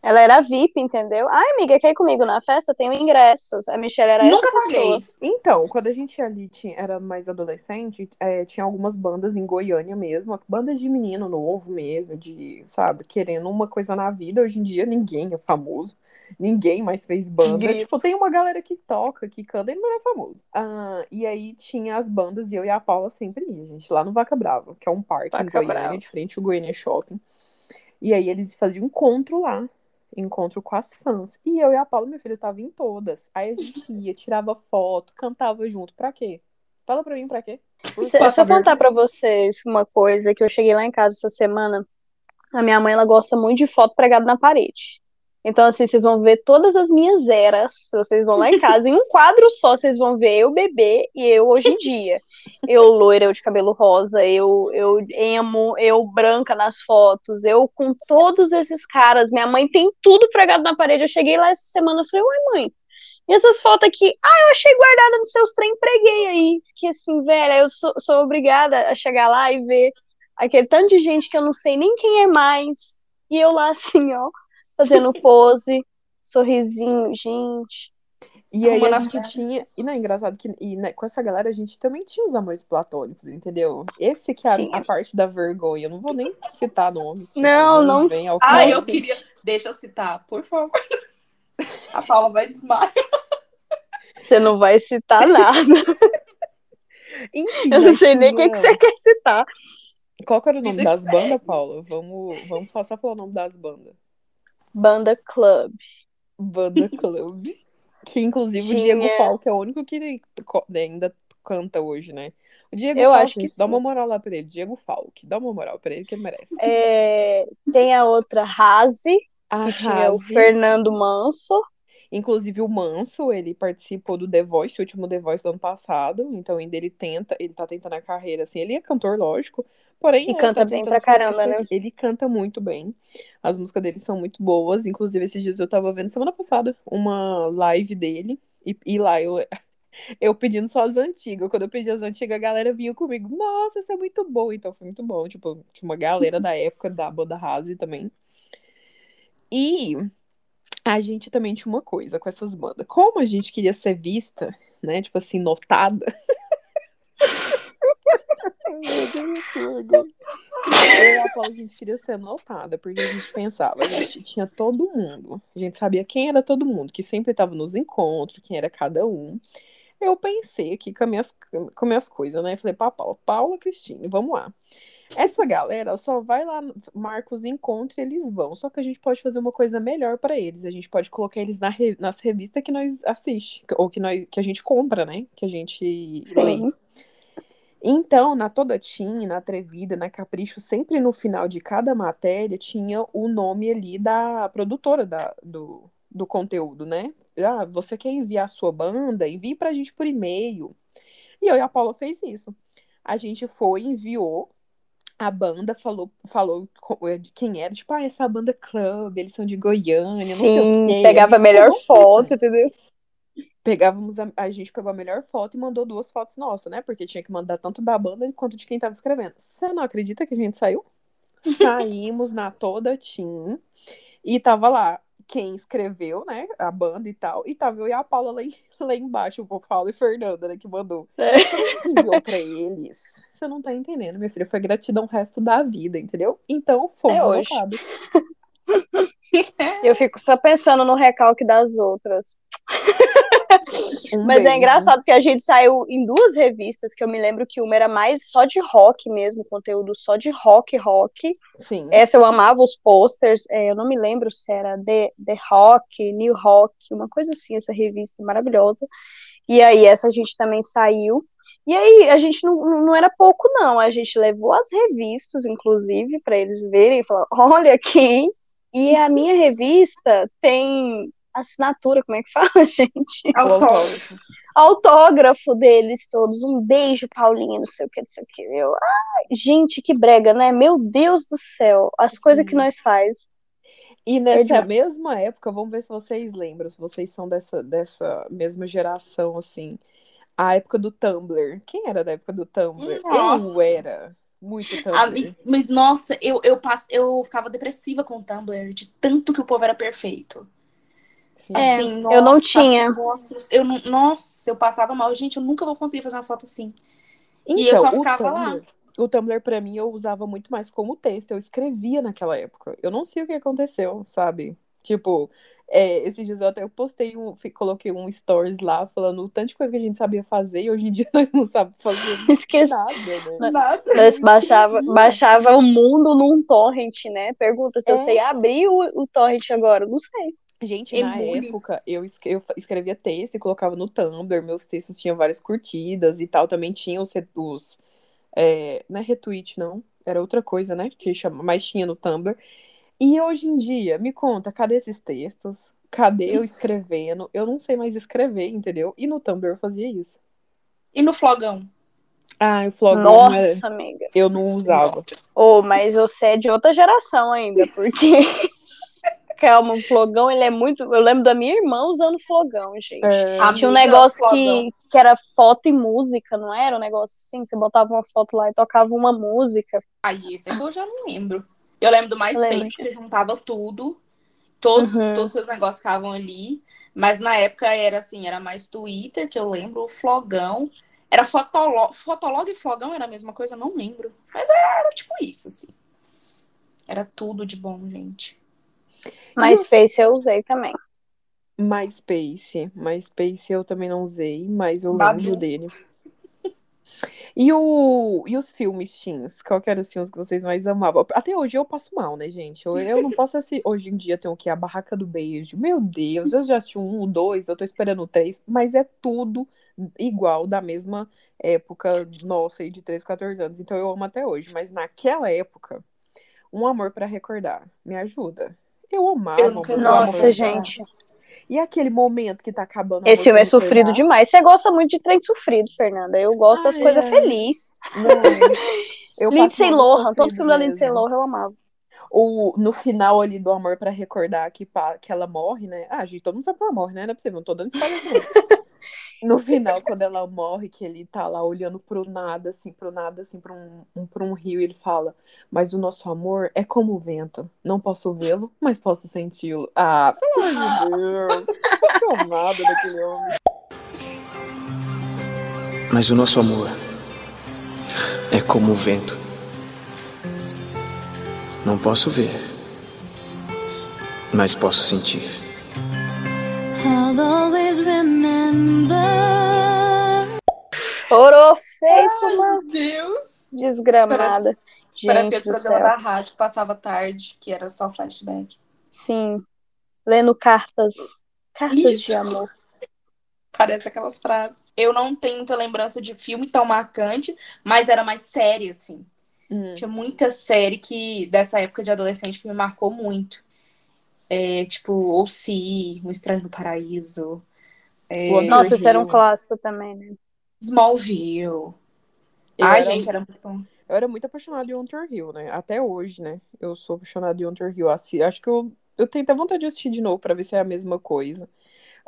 Ela era VIP, entendeu? Ai, amiga, quer ir comigo na festa? Tenho ingressos. A Michelle era Nunca paguei. Então, quando a gente ali tinha, era mais adolescente, é, tinha algumas bandas em Goiânia mesmo, bandas de menino novo mesmo, de, sabe, querendo uma coisa na vida. Hoje em dia ninguém é famoso. Ninguém mais fez banda. Grito. Tipo, tem uma galera que toca, que canta, e não é famoso. Ah, e aí tinha as bandas, e eu e a Paula sempre ia, gente, lá no Vaca Brava, que é um parque Vaca em Goiânia, Brava. de frente ao Goiânia Shopping. E aí eles faziam encontro lá encontro com as fãs. E eu e a Paula, meu filho, tava em todas. Aí a gente [laughs] ia, tirava foto, cantava junto. Pra quê? Fala pra mim pra quê? Se, deixa eu contar pra vocês uma coisa que eu cheguei lá em casa essa semana. A minha mãe, ela gosta muito de foto pregada na parede. Então, assim, vocês vão ver todas as minhas eras. Vocês vão lá em casa, em um [laughs] quadro só, vocês vão ver eu bebê e eu hoje em dia. Eu loira, eu de cabelo rosa, eu, eu emo, eu branca nas fotos, eu com todos esses caras. Minha mãe tem tudo pregado na parede. Eu cheguei lá essa semana e falei, uai, mãe, e essas fotos aqui? Ah, eu achei guardada nos seus trem, preguei aí. Fiquei assim, velho, eu sou, sou obrigada a chegar lá e ver aquele tanto de gente que eu não sei nem quem é mais. E eu lá assim, ó fazendo pose, sorrisinho, gente. E aí a gente tinha. E não é engraçado que e, né, com essa galera a gente também tinha os amores platônicos, entendeu? Esse que é a, a parte da vergonha. Eu não vou nem citar nomes. Tipo, não, não. Vem ao ah, eu queria. Deixa eu citar, por favor. [laughs] A Paula vai desmaiar. Você não vai citar nada. [laughs] Enfim, eu não sei nem o que, que você quer citar. Qual que era o nome Vida das bandas, Paula? Vamos, vamos passar pelo nome das bandas. Banda Club. Banda Club. Que inclusive Tinha... o Diego Falco é o único que ainda canta hoje, né? O Diego Eu Falco, acho que dá uma moral lá pra ele. Diego Falco, dá uma moral pra ele que ele merece. É... Tem a outra Razi, que tinha o Fernando Manso. Inclusive o Manso, ele participou do The Voice, o último The Voice do ano passado, então ainda ele tenta, ele tá tentando a carreira assim, ele é cantor, lógico, porém... E canta tá bem pra caramba, né? Ele canta muito bem, as músicas dele são muito boas, inclusive esses dias eu tava vendo semana passada uma live dele, e, e lá eu... [laughs] Eu pedindo só as antigas. Quando eu pedi as antigas, a galera vinha comigo. Nossa, isso é muito bom. Então foi muito bom. Tipo, tinha uma galera da época da banda Rase também. E a gente também tinha uma coisa com essas bandas. Como a gente queria ser vista, né? Tipo assim, notada. Meu Deus, que orgulho. Eu a Paula, a gente queria ser notada, porque a gente pensava, a gente tinha todo mundo. A gente sabia quem era todo mundo, que sempre estava nos encontros, quem era cada um. Eu pensei aqui com, minhas, com minhas coisas, né? Falei pra Paula, Paula Cristine, vamos lá. Essa galera só vai lá, marca os encontros e eles vão. Só que a gente pode fazer uma coisa melhor para eles. A gente pode colocar eles na re... nas revistas que nós assiste, ou que, nós... que a gente compra, né? Que a gente Sim. lê. Então, na Toda Tim, na Atrevida, na Capricho, sempre no final de cada matéria tinha o nome ali da produtora da, do, do conteúdo, né? Ah, você quer enviar a sua banda? Envie pra gente por e-mail. E eu e a Paula fez isso. A gente foi, enviou a banda falou, falou é, de quem era, tipo, ah, essa banda club, eles são de Goiânia, Sim, pegava a melhor foto, entendeu? pegávamos a, a, gente pegou a melhor foto e mandou duas fotos nossas, né? Porque tinha que mandar tanto da banda quanto de quem tava escrevendo. Você não acredita que a gente saiu? Saímos na toda team e tava lá quem escreveu, né? A banda e tal. E tava eu e a Paula lá, [laughs] lá embaixo, o Paulo e Fernanda, né? Que mandou. É. enviou pra eles. Você não tá entendendo, minha filha. Foi gratidão o resto da vida, entendeu? Então, foi é hoje. Eu fico só pensando no recalque das outras. Um Mas é beijo. é engraçado que a gente saiu em duas revistas, que eu me lembro que uma era mais só de rock mesmo, conteúdo só de rock, rock. Sim. Essa eu amava os posters, é, eu não me lembro se era The, The Rock, New Rock, uma coisa assim, essa revista maravilhosa. E aí essa a gente também saiu. E aí a gente não, não era pouco, não. A gente levou as revistas, inclusive, para eles verem e falar: olha aqui. E a minha revista tem assinatura, como é que [laughs] fala, gente? Autógrafo. Autógrafo deles todos. Um beijo, Paulinha, não sei o que, não sei o que. Eu, ai, gente, que brega, né? Meu Deus do céu, as coisas que nós faz. E nessa é mesma época, vamos ver se vocês lembram, se vocês são dessa, dessa mesma geração, assim. A época do Tumblr. Quem era da época do Tumblr? Nossa. Eu era. Muito Tumblr. mas, nossa, eu, eu, pass... eu ficava depressiva com o Tumblr, de tanto que o povo era perfeito. É, assim, nossa, eu não tinha. Fotos, eu não, nossa, eu passava mal. Gente, eu nunca vou conseguir fazer uma foto assim. Então, e eu então, só ficava Tumblr, lá. O Tumblr, pra mim, eu usava muito mais como texto. Eu escrevia naquela época. Eu não sei o que aconteceu, sabe? Tipo, é, esses dias eu até postei um, coloquei um stories lá falando o tanto de coisa que a gente sabia fazer e hoje em [laughs] dia nós não sabemos fazer [laughs] Esqueci. nada, né? Nada. Nós [laughs] baixava, baixava o mundo num torrent, né? Pergunta se é. eu sei abrir o, o torrent agora. Não sei. Gente, é na época, eu, eu escrevia texto e colocava no Tumblr, meus textos tinham várias curtidas e tal, também tinha os, os é, não é retweet, não, era outra coisa, né, que chama, mas tinha no Tumblr. E hoje em dia, me conta, cadê esses textos? Cadê eu escrevendo? Eu não sei mais escrever, entendeu? E no Tumblr eu fazia isso. E no Flogão? Ah, o Flogão. Nossa, é... amiga. Eu não usava. Oh, mas você é de outra geração ainda, porque [laughs] calma, o flogão, ele é muito. Eu lembro da minha irmã usando flogão, gente. É. Tinha um negócio que, que era foto e música, não era? Um negócio assim, você botava uma foto lá e tocava uma música. Aí, esse eu já não lembro. Eu lembro do MySpace, que você juntava tudo, todos, uhum. todos os seus negócios ficavam ali. Mas na época era assim, era mais Twitter, que eu lembro, o flogão. Era fotolog, fotolog e flogão era a mesma coisa, não lembro. Mas era tipo isso, assim. Era tudo de bom, gente. MySpace eu usei também. MySpace. MySpace eu também não usei, mas eu Babu. lembro dele. [laughs] E, o, e os filmes teens? Qual que eram os filmes que vocês mais amavam? Até hoje eu passo mal, né, gente? Eu, eu não posso assistir. Hoje em dia tem o que? A Barraca do Beijo. Meu Deus, eu já assisti um, dois, eu tô esperando o três, mas é tudo igual, da mesma época nossa aí de 13, 14 anos. Então eu amo até hoje. Mas naquela época, um amor para recordar. Me ajuda. Eu amava. Eu nunca Nossa, gente. E aquele momento que tá acabando. Esse filme é sofrido demais. Você gosta muito de trem sofrido, Fernanda. Eu gosto das coisas é. felizes. Eu [laughs] Lindsay Lohan, todo filme da Lindsay Lohan eu amava. O, no final ali do Amor para Recordar que, que ela morre, né? Ah, gente, todo mundo sabe que ela morre, né? Não é possível, não tô dando spoiler. [laughs] no final, quando ela morre, que ele tá lá olhando pro nada, assim, pro nada, assim, pra um, um, pra um rio, ele fala: Mas o nosso amor é como o vento. Não posso vê-lo, mas posso senti-lo. Ah, pelo amor de Deus. Tô amada daquele homem. Mas o nosso amor é como o vento. Não posso ver, mas posso sentir. I'll always remember. Chorou feito, Ai, Meu Deus. Desgramada. Parece, Gente parece que esse programa da rádio passava tarde, que era só flashback. Sim. Lendo cartas. Cartas Isso. de amor. Parece aquelas frases. Eu não tenho muita lembrança de filme tão marcante, mas era mais série, assim. Hum. Tinha muita série que dessa época de adolescente que me marcou muito. É, tipo, ou se Um Estranho no Paraíso. É, Nossa, isso era um clássico também, né? Smallville. Eu Ai, era, gente, era muito bom. Eu era muito apaixonada em Hunter Hill, né? Até hoje, né? Eu sou apaixonada em Hunter Hill. Assim, acho que eu, eu tenho até vontade de assistir de novo pra ver se é a mesma coisa.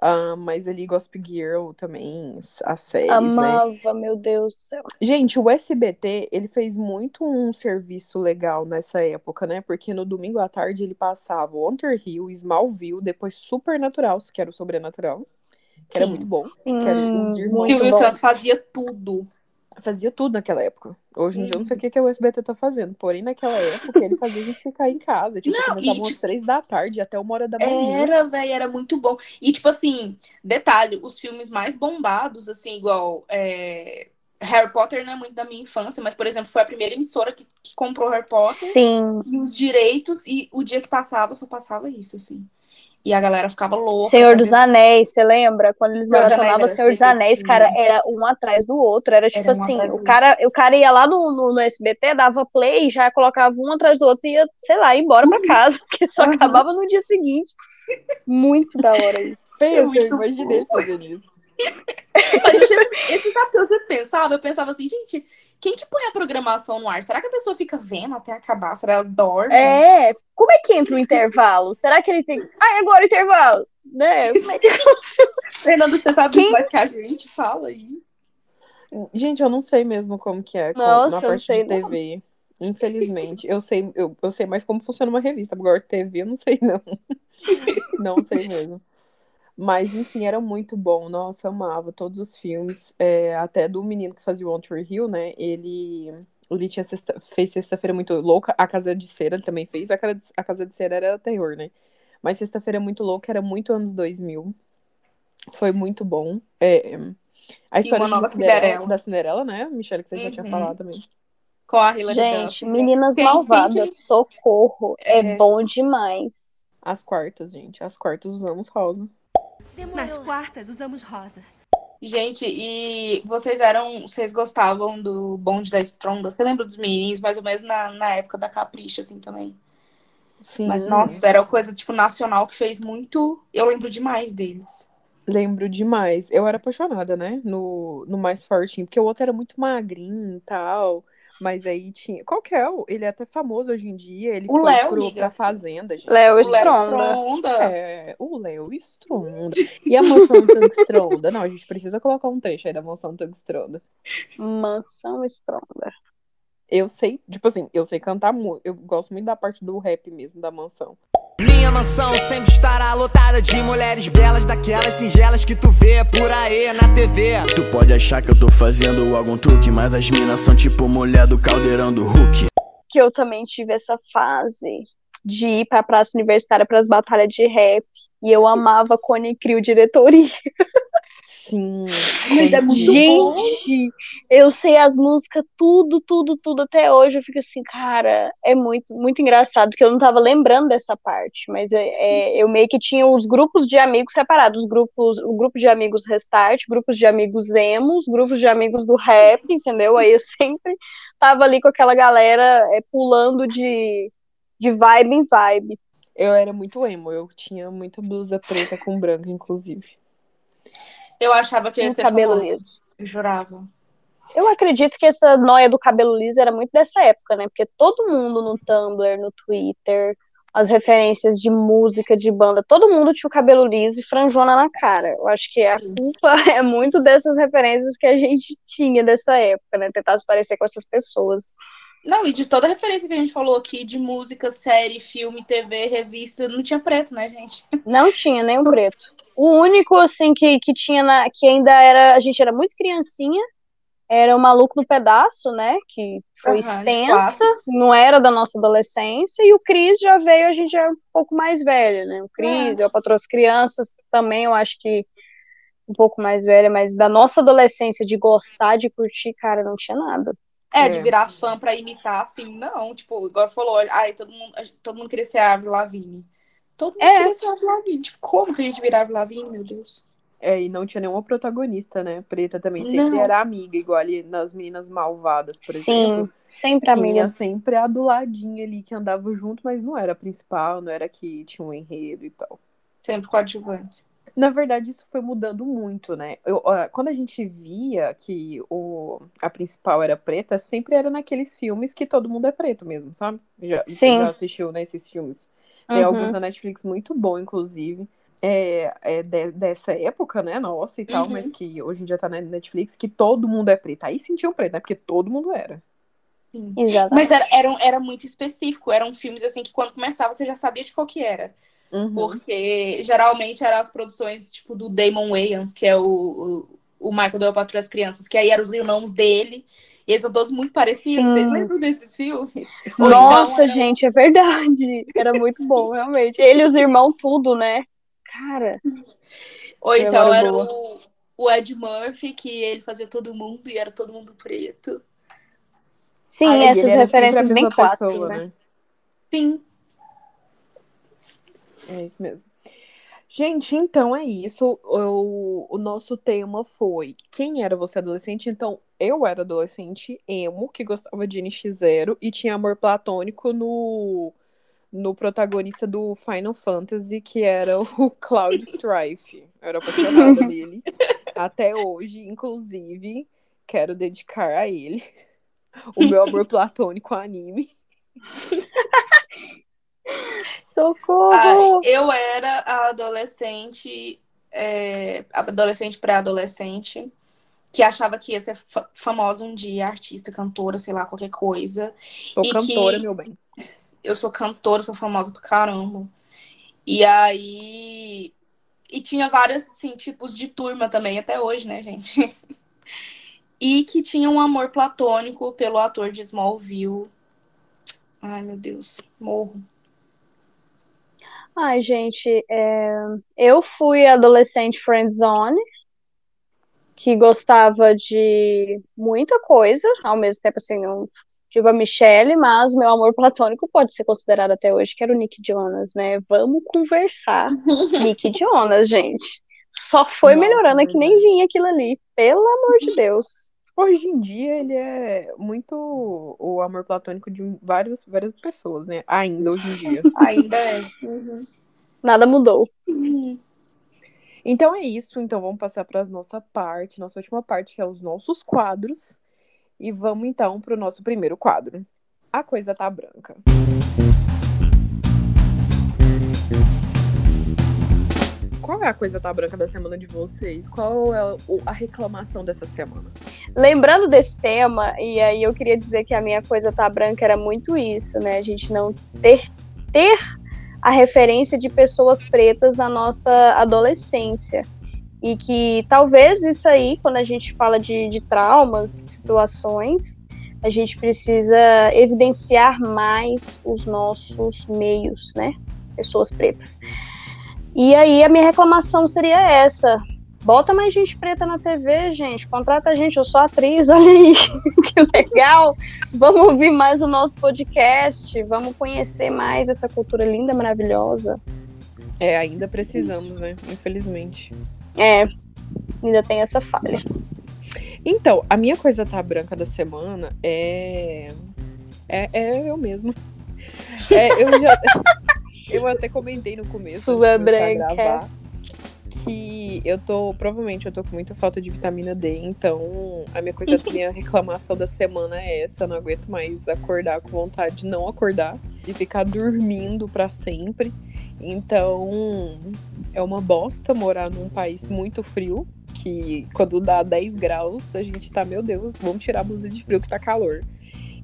Uh, mas ali Gossip Girl também, as séries, Amava, né? meu Deus do céu. Gente, o SBT, ele fez muito um serviço legal nessa época, né? Porque no domingo à tarde ele passava Hunter Hill, Smallville, depois Supernatural, que era o sobrenatural. Que era muito bom. Sim, que era os irmãos. Silvio Santos fazia tudo. Fazia tudo naquela época. Hoje em dia eu não sei o que, que o SBT tá fazendo. Porém, naquela época ele fazia a gente ficar em casa. Tipo, Não, começava e, umas tipo, três da tarde até uma hora da manhã. Era, velho, era muito bom. E, tipo assim, detalhe, os filmes mais bombados, assim, igual é, Harry Potter não é muito da minha infância, mas, por exemplo, foi a primeira emissora que, que comprou Harry Potter Sim. e os direitos, e o dia que passava, só passava isso, assim. E a galera ficava louca. Senhor dos vezes- Anéis, você lembra? Quando eles maratonavam Senhor dos Anéis, cara, era um atrás do outro. Era tipo Era um assim, o cara, o cara ia lá no, no, no SBT, dava play, já colocava um atrás do outro e ia, sei lá, ia embora pra [laughs] casa, porque só Uhum. acabava no dia seguinte. Muito da hora isso. [laughs] Pensa, eu muito imaginei fazendo isso. Mas eu sempre, esse sabe o que eu sempre pensava? Eu pensava assim, gente, quem que põe a programação no ar? Será que a pessoa fica vendo até acabar? Será que ela dorme? É, como é que entra o intervalo? Será que ele tem. Ah, agora o intervalo! Né? [laughs] Como é que... [laughs] Fernando, você sabe Quem- isso mais que a gente fala aí. Gente, eu não sei mesmo como que é com- Nossa, na eu não parte sei, de TV. Infelizmente. Eu sei, eu, eu sei mais como funciona uma revista. Agora TV eu não sei, não. [laughs] Não sei mesmo. Mas, enfim, era muito bom. Nossa, eu amava todos os filmes. É, até do menino que fazia o On Tour Hill, né? Ele, ele tinha sexta, fez Sexta-feira Muito Louca. A Casa de Cera ele também fez. A Casa de, a Casa de Cera era terror, né? Mas Sexta-feira Muito Louca era muito anos 2000. Foi muito bom. É, a história Uma Nova de Cinderela, Cinderela. da Cinderela, né? Michelle, que você já tinha Uhum. falado também. A Hilary Gente, Duff. Meninas quem Malvadas, socorro. É. É. bom demais. As quartas, gente. As quartas usamos rosa. Nas quartas usamos rosa. Gente, e vocês eram. Vocês gostavam do bonde da Stronda? Você lembra dos menininhos, mais ou menos na, na época da Capricha, assim, também? Sim. Mas, nossa, era uma coisa, tipo, nacional que fez muito. Eu lembro demais deles. Lembro demais. Eu era apaixonada, né? No, no mais fortinho, porque o outro era muito magrinho e tal. Mas aí tinha. Qual que é? o- Ele é até famoso hoje em dia. Ele O foi Léo, pro, amiga. pra Fazenda, gente. Léo O Léo Stronda. Stronda. É, o Léo Stronda. E a mansão [laughs] Tungstronda? Não, a gente precisa colocar um trecho aí da mansão Tungstronda. Mansão Stronda. Eu sei, tipo assim, eu sei cantar muito. Eu gosto muito da parte do rap mesmo, da mansão. Minha mansão sempre estará lotada de mulheres belas, daquelas singelas que tu vê por aí na TV. Tu pode achar que eu tô fazendo algum truque, mas as minas são tipo mulher do caldeirão do Hulk. Que eu também tive essa fase de ir pra praça universitária pras batalhas de rap. E eu amava Cone Crew diretoria. [laughs] Sim. Mas é muito bom. Gente, eu sei as músicas, tudo, tudo, tudo até hoje. Eu fico assim, cara, é muito, muito engraçado, porque eu não tava lembrando dessa parte, mas é, é, eu meio que tinha os grupos de amigos separados, os grupos, o grupo de amigos Restart, grupos de amigos emos, grupos de amigos do rap, entendeu? Aí eu [laughs] sempre tava ali com aquela galera é, pulando de, de vibe em vibe. Eu era muito emo, eu tinha muita blusa preta com branca, inclusive. Eu achava que ia ser cabelo famoso. liso. Eu jurava. Eu acredito que essa noia do cabelo liso era muito dessa época, né? Porque todo mundo no Tumblr, no Twitter, as referências de música, de banda, todo mundo tinha o cabelo liso e franjona na cara. Eu acho que a culpa [laughs] é muito dessas referências que a gente tinha dessa época, né? Tentar se parecer com essas pessoas. Não, e de toda a referência que a gente falou aqui, de música, série, filme, TV, revista, não tinha preto, né, gente? Não tinha nenhum [laughs] preto. O único, assim, que, que tinha na, que ainda era. A gente era muito criancinha, era o Maluco no Pedaço, né? Que foi de extensa, não era da nossa adolescência, e o Cris já veio, a gente já é um pouco mais velho, né? O Cris, É. eu patroa as crianças também, eu acho que um pouco mais velha, mas da nossa adolescência de gostar, de curtir, cara, não tinha nada. É, É. de virar fã pra imitar, assim, não. Tipo, igual você falou, olha, ai, todo mundo, todo mundo queria ser a Avril Lavigne. Todo mundo É. queria ser Avril Lavigne. Tipo, como que a gente virar Avril Lavigne, meu Deus? É, e não tinha nenhuma protagonista, né? Preta também sempre Não. era amiga, igual ali nas Meninas Malvadas, por Sim, exemplo. sempre Tinha amiga. sempre a do ladinho ali que andava junto, mas não era a principal, não era que tinha um enredo e tal. Sempre coadjuvante. Na verdade, isso foi mudando muito, né? Eu, quando a gente via que o, a principal era preta, sempre era naqueles filmes que todo mundo é preto mesmo, sabe? Já, Sim. já assistiu nesses filmes. Tem Uhum. alguns na Netflix muito bom, inclusive. é, é de, dessa época, né, nossa e tal, uhum. mas que hoje em dia tá na Netflix, que todo mundo é preto. Aí sentiam preto, né? Porque todo mundo era. Sim. Exatamente. Mas era, era, era muito específico. Eram filmes assim que quando começava você já sabia de qual que era. Uhum. Porque geralmente eram as produções tipo do Damon Wayans, que é o, o, o Michael do Patrulha das Crianças, que aí eram os irmãos dele. E eles são todos muito parecidos. Sim. Vocês lembram desses filmes? Então Nossa, então, gente, é verdade. Era [laughs] muito bom, realmente. Ele e os irmãos, tudo, né? Cara. Ou então era o, o, Ed Murphy, que ele fazia todo mundo e era todo mundo preto. Sim, ah, essas referências bem clássicas, né? né? Sim. É isso mesmo. Gente, então é isso. O, o nosso tema foi quem era você adolescente? Então, eu era adolescente emo, que gostava de NX0 e tinha amor platônico no, no protagonista do Final Fantasy, que era o [laughs] Cloud Strife. Eu era apaixonada [laughs] nele. Até hoje, inclusive, quero dedicar a ele o meu amor platônico ao anime. [laughs] [laughs] Socorro! Eu era a adolescente, é, adolescente pré-adolescente, que achava que ia ser famosa um dia, artista, cantora, sei lá, qualquer coisa. Sou cantora, que... meu bem. Eu sou cantora, sou famosa pra caramba. E aí. E tinha vários, assim, tipos de turma também, até hoje, né, gente? [laughs] e que tinha um amor platônico pelo ator de Smallville. Ai, meu Deus, morro. Ai, gente, é... eu fui adolescente friendzone, que gostava de muita coisa, ao mesmo tempo, assim, não tive a Michelle, mas meu amor platônico pode ser considerado até hoje, que era o Nick Jonas, né? Vamos conversar. [laughs] Nick Jonas, gente. Só foi Nossa, melhorando, é que nem vinha aquilo ali. Pelo amor de Deus. Hoje em dia ele é muito o amor platônico de vários, várias pessoas, né? Ainda hoje em dia. [laughs] Ainda é. Uhum. Nada mudou. Uhum. Então é isso. Então vamos passar para a nossa parte, nossa última parte, que é os nossos quadros. E vamos então para o nosso primeiro quadro. A coisa tá branca. Qual é a coisa tá branca da semana de vocês? Qual é a reclamação dessa semana? Lembrando desse tema, e aí eu queria dizer que a minha coisa tá branca era muito isso, né? A gente não ter, ter a referência de pessoas pretas na nossa adolescência. E que talvez isso aí, quando a gente fala de, de traumas, situações, a gente precisa evidenciar mais os nossos meios, né? Pessoas pretas. E aí a minha reclamação seria essa. Bota mais gente preta na TV, gente. Contrata a gente, eu sou atriz, [laughs] olha aí, que legal. Vamos ouvir mais o nosso podcast, vamos conhecer mais essa cultura linda, maravilhosa. É, ainda precisamos, Isso. né? Infelizmente. É, ainda tem essa falha. Então, a minha coisa tá branca da semana é. É, é eu mesma. É, eu já. [laughs] Eu até comentei no começo. Sua branca. Gravar, que eu tô. Provavelmente eu tô com muita falta de vitamina D, então a minha coisa, a minha [laughs] reclamação da semana é essa. Eu não aguento mais acordar com vontade de não acordar, de ficar dormindo para sempre. Então, é uma bosta morar num país muito frio, que quando dá 10 graus, a gente tá, meu Deus, vamos tirar a blusa de frio que tá calor.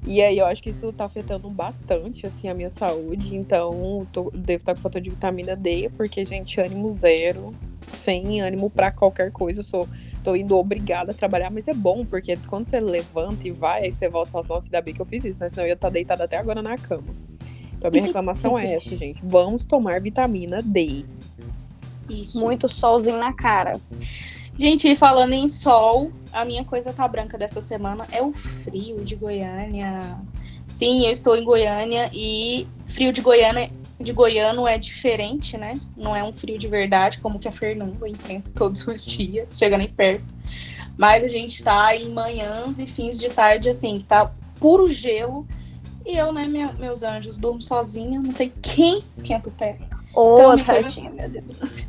E aí eu acho que isso tá afetando bastante, assim, a minha saúde. Então, tô, devo estar com falta de vitamina D, porque, gente, ânimo zero, sem ânimo para qualquer coisa. Eu sou, tô indo obrigada a trabalhar, mas é bom, porque quando você levanta e vai, aí você volta e fala, nossa, ainda bem que eu fiz isso, né? Senão eu ia estar tá deitada até agora na cama. Então, a minha reclamação é essa, [laughs] gente. Vamos tomar vitamina D. Isso. Muito solzinho na cara. Gente, falando em sol, a minha coisa tá branca dessa semana é o frio de Goiânia. Sim, eu estou em Goiânia e frio de Goiânia de goiano é diferente, né? Não é um frio de verdade, como que a Fernanda enfrenta todos os dias, chega nem perto. Mas a gente tá em manhãs e fins de tarde, assim, que tá puro gelo. E eu, né, minha, meus anjos, durmo sozinha, não tem quem esquenta o pé. Ô, então, coisa... meu Deus.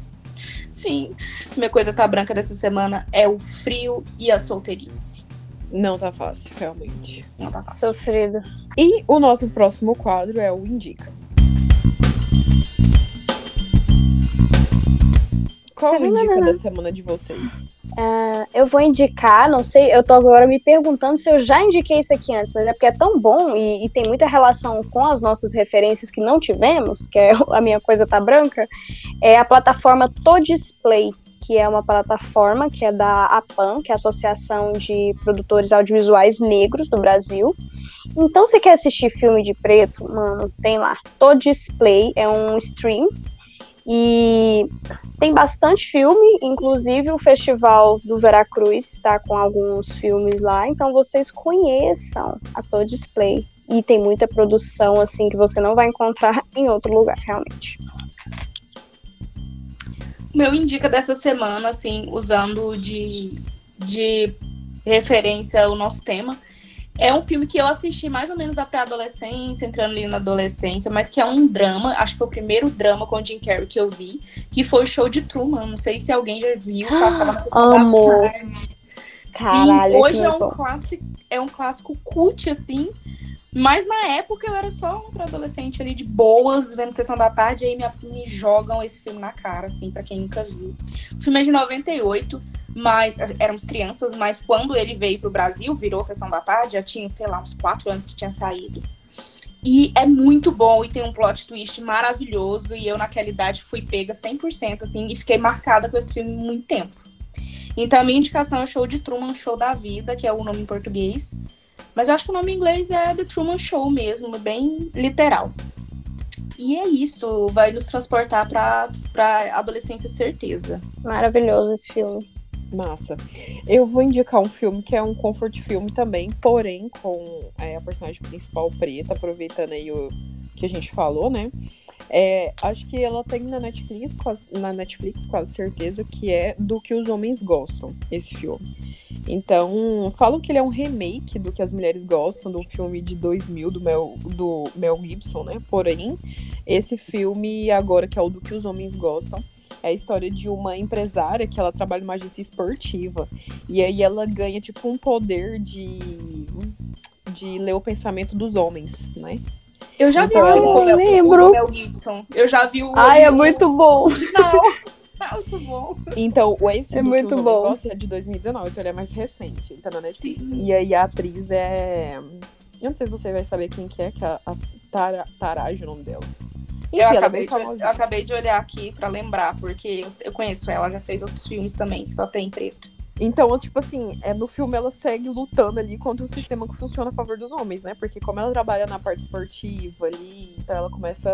Sim. Minha coisa tá branca dessa semana é o frio e a solteirice. Não tá fácil, realmente. Não tá fácil. Sofrido. E o nosso próximo quadro é o Indica. Qual a dica da semana de vocês? Uh, eu vou indicar, não sei, eu tô agora me perguntando se eu já indiquei isso aqui antes, mas é porque é tão bom e, e, tem muita relação com as nossas referências que não tivemos, que é [laughs] a minha coisa tá branca, é a plataforma Todisplay, que é uma plataforma que é da APAN, que é a Associação de Produtores Audiovisuais Negros do Brasil. Então, você quer assistir filme de preto, mano, tem lá. Todisplay é um stream e tem bastante filme, inclusive o Festival do Veracruz está com alguns filmes lá, então vocês conheçam a Todo Display. E tem muita produção assim que você não vai encontrar [laughs] em outro lugar, realmente. Meu indica dessa semana, assim, usando de, de referência o nosso tema, é um filme que eu assisti mais ou menos da pré-adolescência, entrando ali na adolescência, mas que é um drama, acho que foi o primeiro drama com o Jim Carrey que eu vi, que foi o Show de Truman. Não sei se alguém já viu, passava na Amor. tarde. Caralho, Sim, hoje é um, clássico, é um clássico cult, assim, mas na época eu era só um pré-adolescente ali de boas, vendo Sessão da Tarde, e aí me, me jogam esse filme na cara, assim, para quem nunca viu. O filme é de 98, mas éramos crianças, mas quando ele veio pro Brasil, virou Sessão da Tarde, já tinha, sei lá, uns quatro anos que tinha saído. E é muito bom e tem um plot twist maravilhoso. E eu, naquela idade, fui pega 100%, assim, e fiquei marcada com esse filme muito tempo. Então, a minha indicação é o Show de Truman, Show da Vida, que é o nome em português. Mas eu acho que o nome em inglês é The Truman Show mesmo, bem literal. E é isso, vai nos transportar para pra adolescência certeza. Maravilhoso esse filme. Massa. Eu vou indicar um filme que é um comfort filme também, porém com é, a personagem principal preta, aproveitando aí o que a gente falou, né? É, acho que ela tem na Netflix, quase, na Netflix, quase certeza, que é do que os homens gostam, esse filme. Então, falam que ele é um remake do que as mulheres gostam, do filme de 2000 do Mel, do Mel Gibson, né? Porém, esse filme, agora que é o do que os homens gostam, é a história de uma empresária que ela trabalha numa agência esportiva. E aí ela ganha, tipo, um poder de, de ler o pensamento dos homens, né? Eu já vi então, esse filme com o Mel Gibson. Eu já vi o. Ai, é muito bom. [laughs] Não. É muito bom. Então, o esse é muito bom. Gosta é de 2019, então ele é mais recente. Tá na Netflix. Sim. E aí a atriz é. Eu não sei se você vai saber quem que é, que é a Tara, Taraj, o nome dela. Enfim, eu, acabei de, eu acabei de olhar aqui para lembrar, porque eu, eu conheço ela, já fez outros filmes também, que só tem preto. Então, tipo assim, é, no filme ela segue lutando ali contra um sistema que funciona a favor dos homens, né? Porque como ela trabalha na parte esportiva ali, então ela começa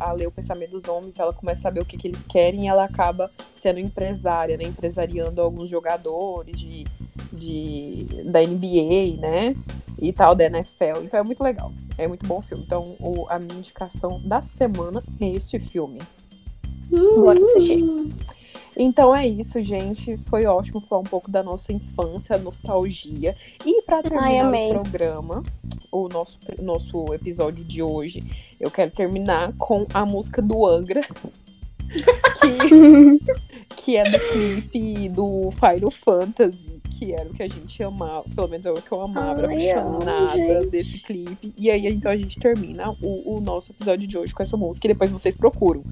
a ler o pensamento dos homens, ela começa a saber o que, que eles querem e ela acaba sendo empresária, né? Empresariando alguns jogadores de, de, da NBA, né? E tal, da NFL. Então é muito legal. É muito bom o filme. Então, o, a minha indicação da semana é este filme. Bora assistir. Então é isso, gente. Foi ótimo falar um pouco da nossa infância, nostalgia. E para terminar Ai, o programa, o nosso, nosso episódio de hoje, eu quero terminar com a música do Angra. que, que é do clipe do Final Fantasy, que era o que a gente amava, pelo menos é o que eu amava, Ai, apaixonada desse clipe. E aí, então, a gente termina o, o nosso episódio de hoje com essa música e depois vocês procuram.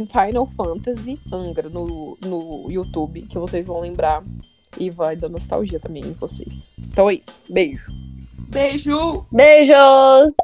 Final Fantasy Angra no, no YouTube, que vocês vão lembrar e vai dar nostalgia também em vocês. Então é isso. Beijo. Beijo. Beijos.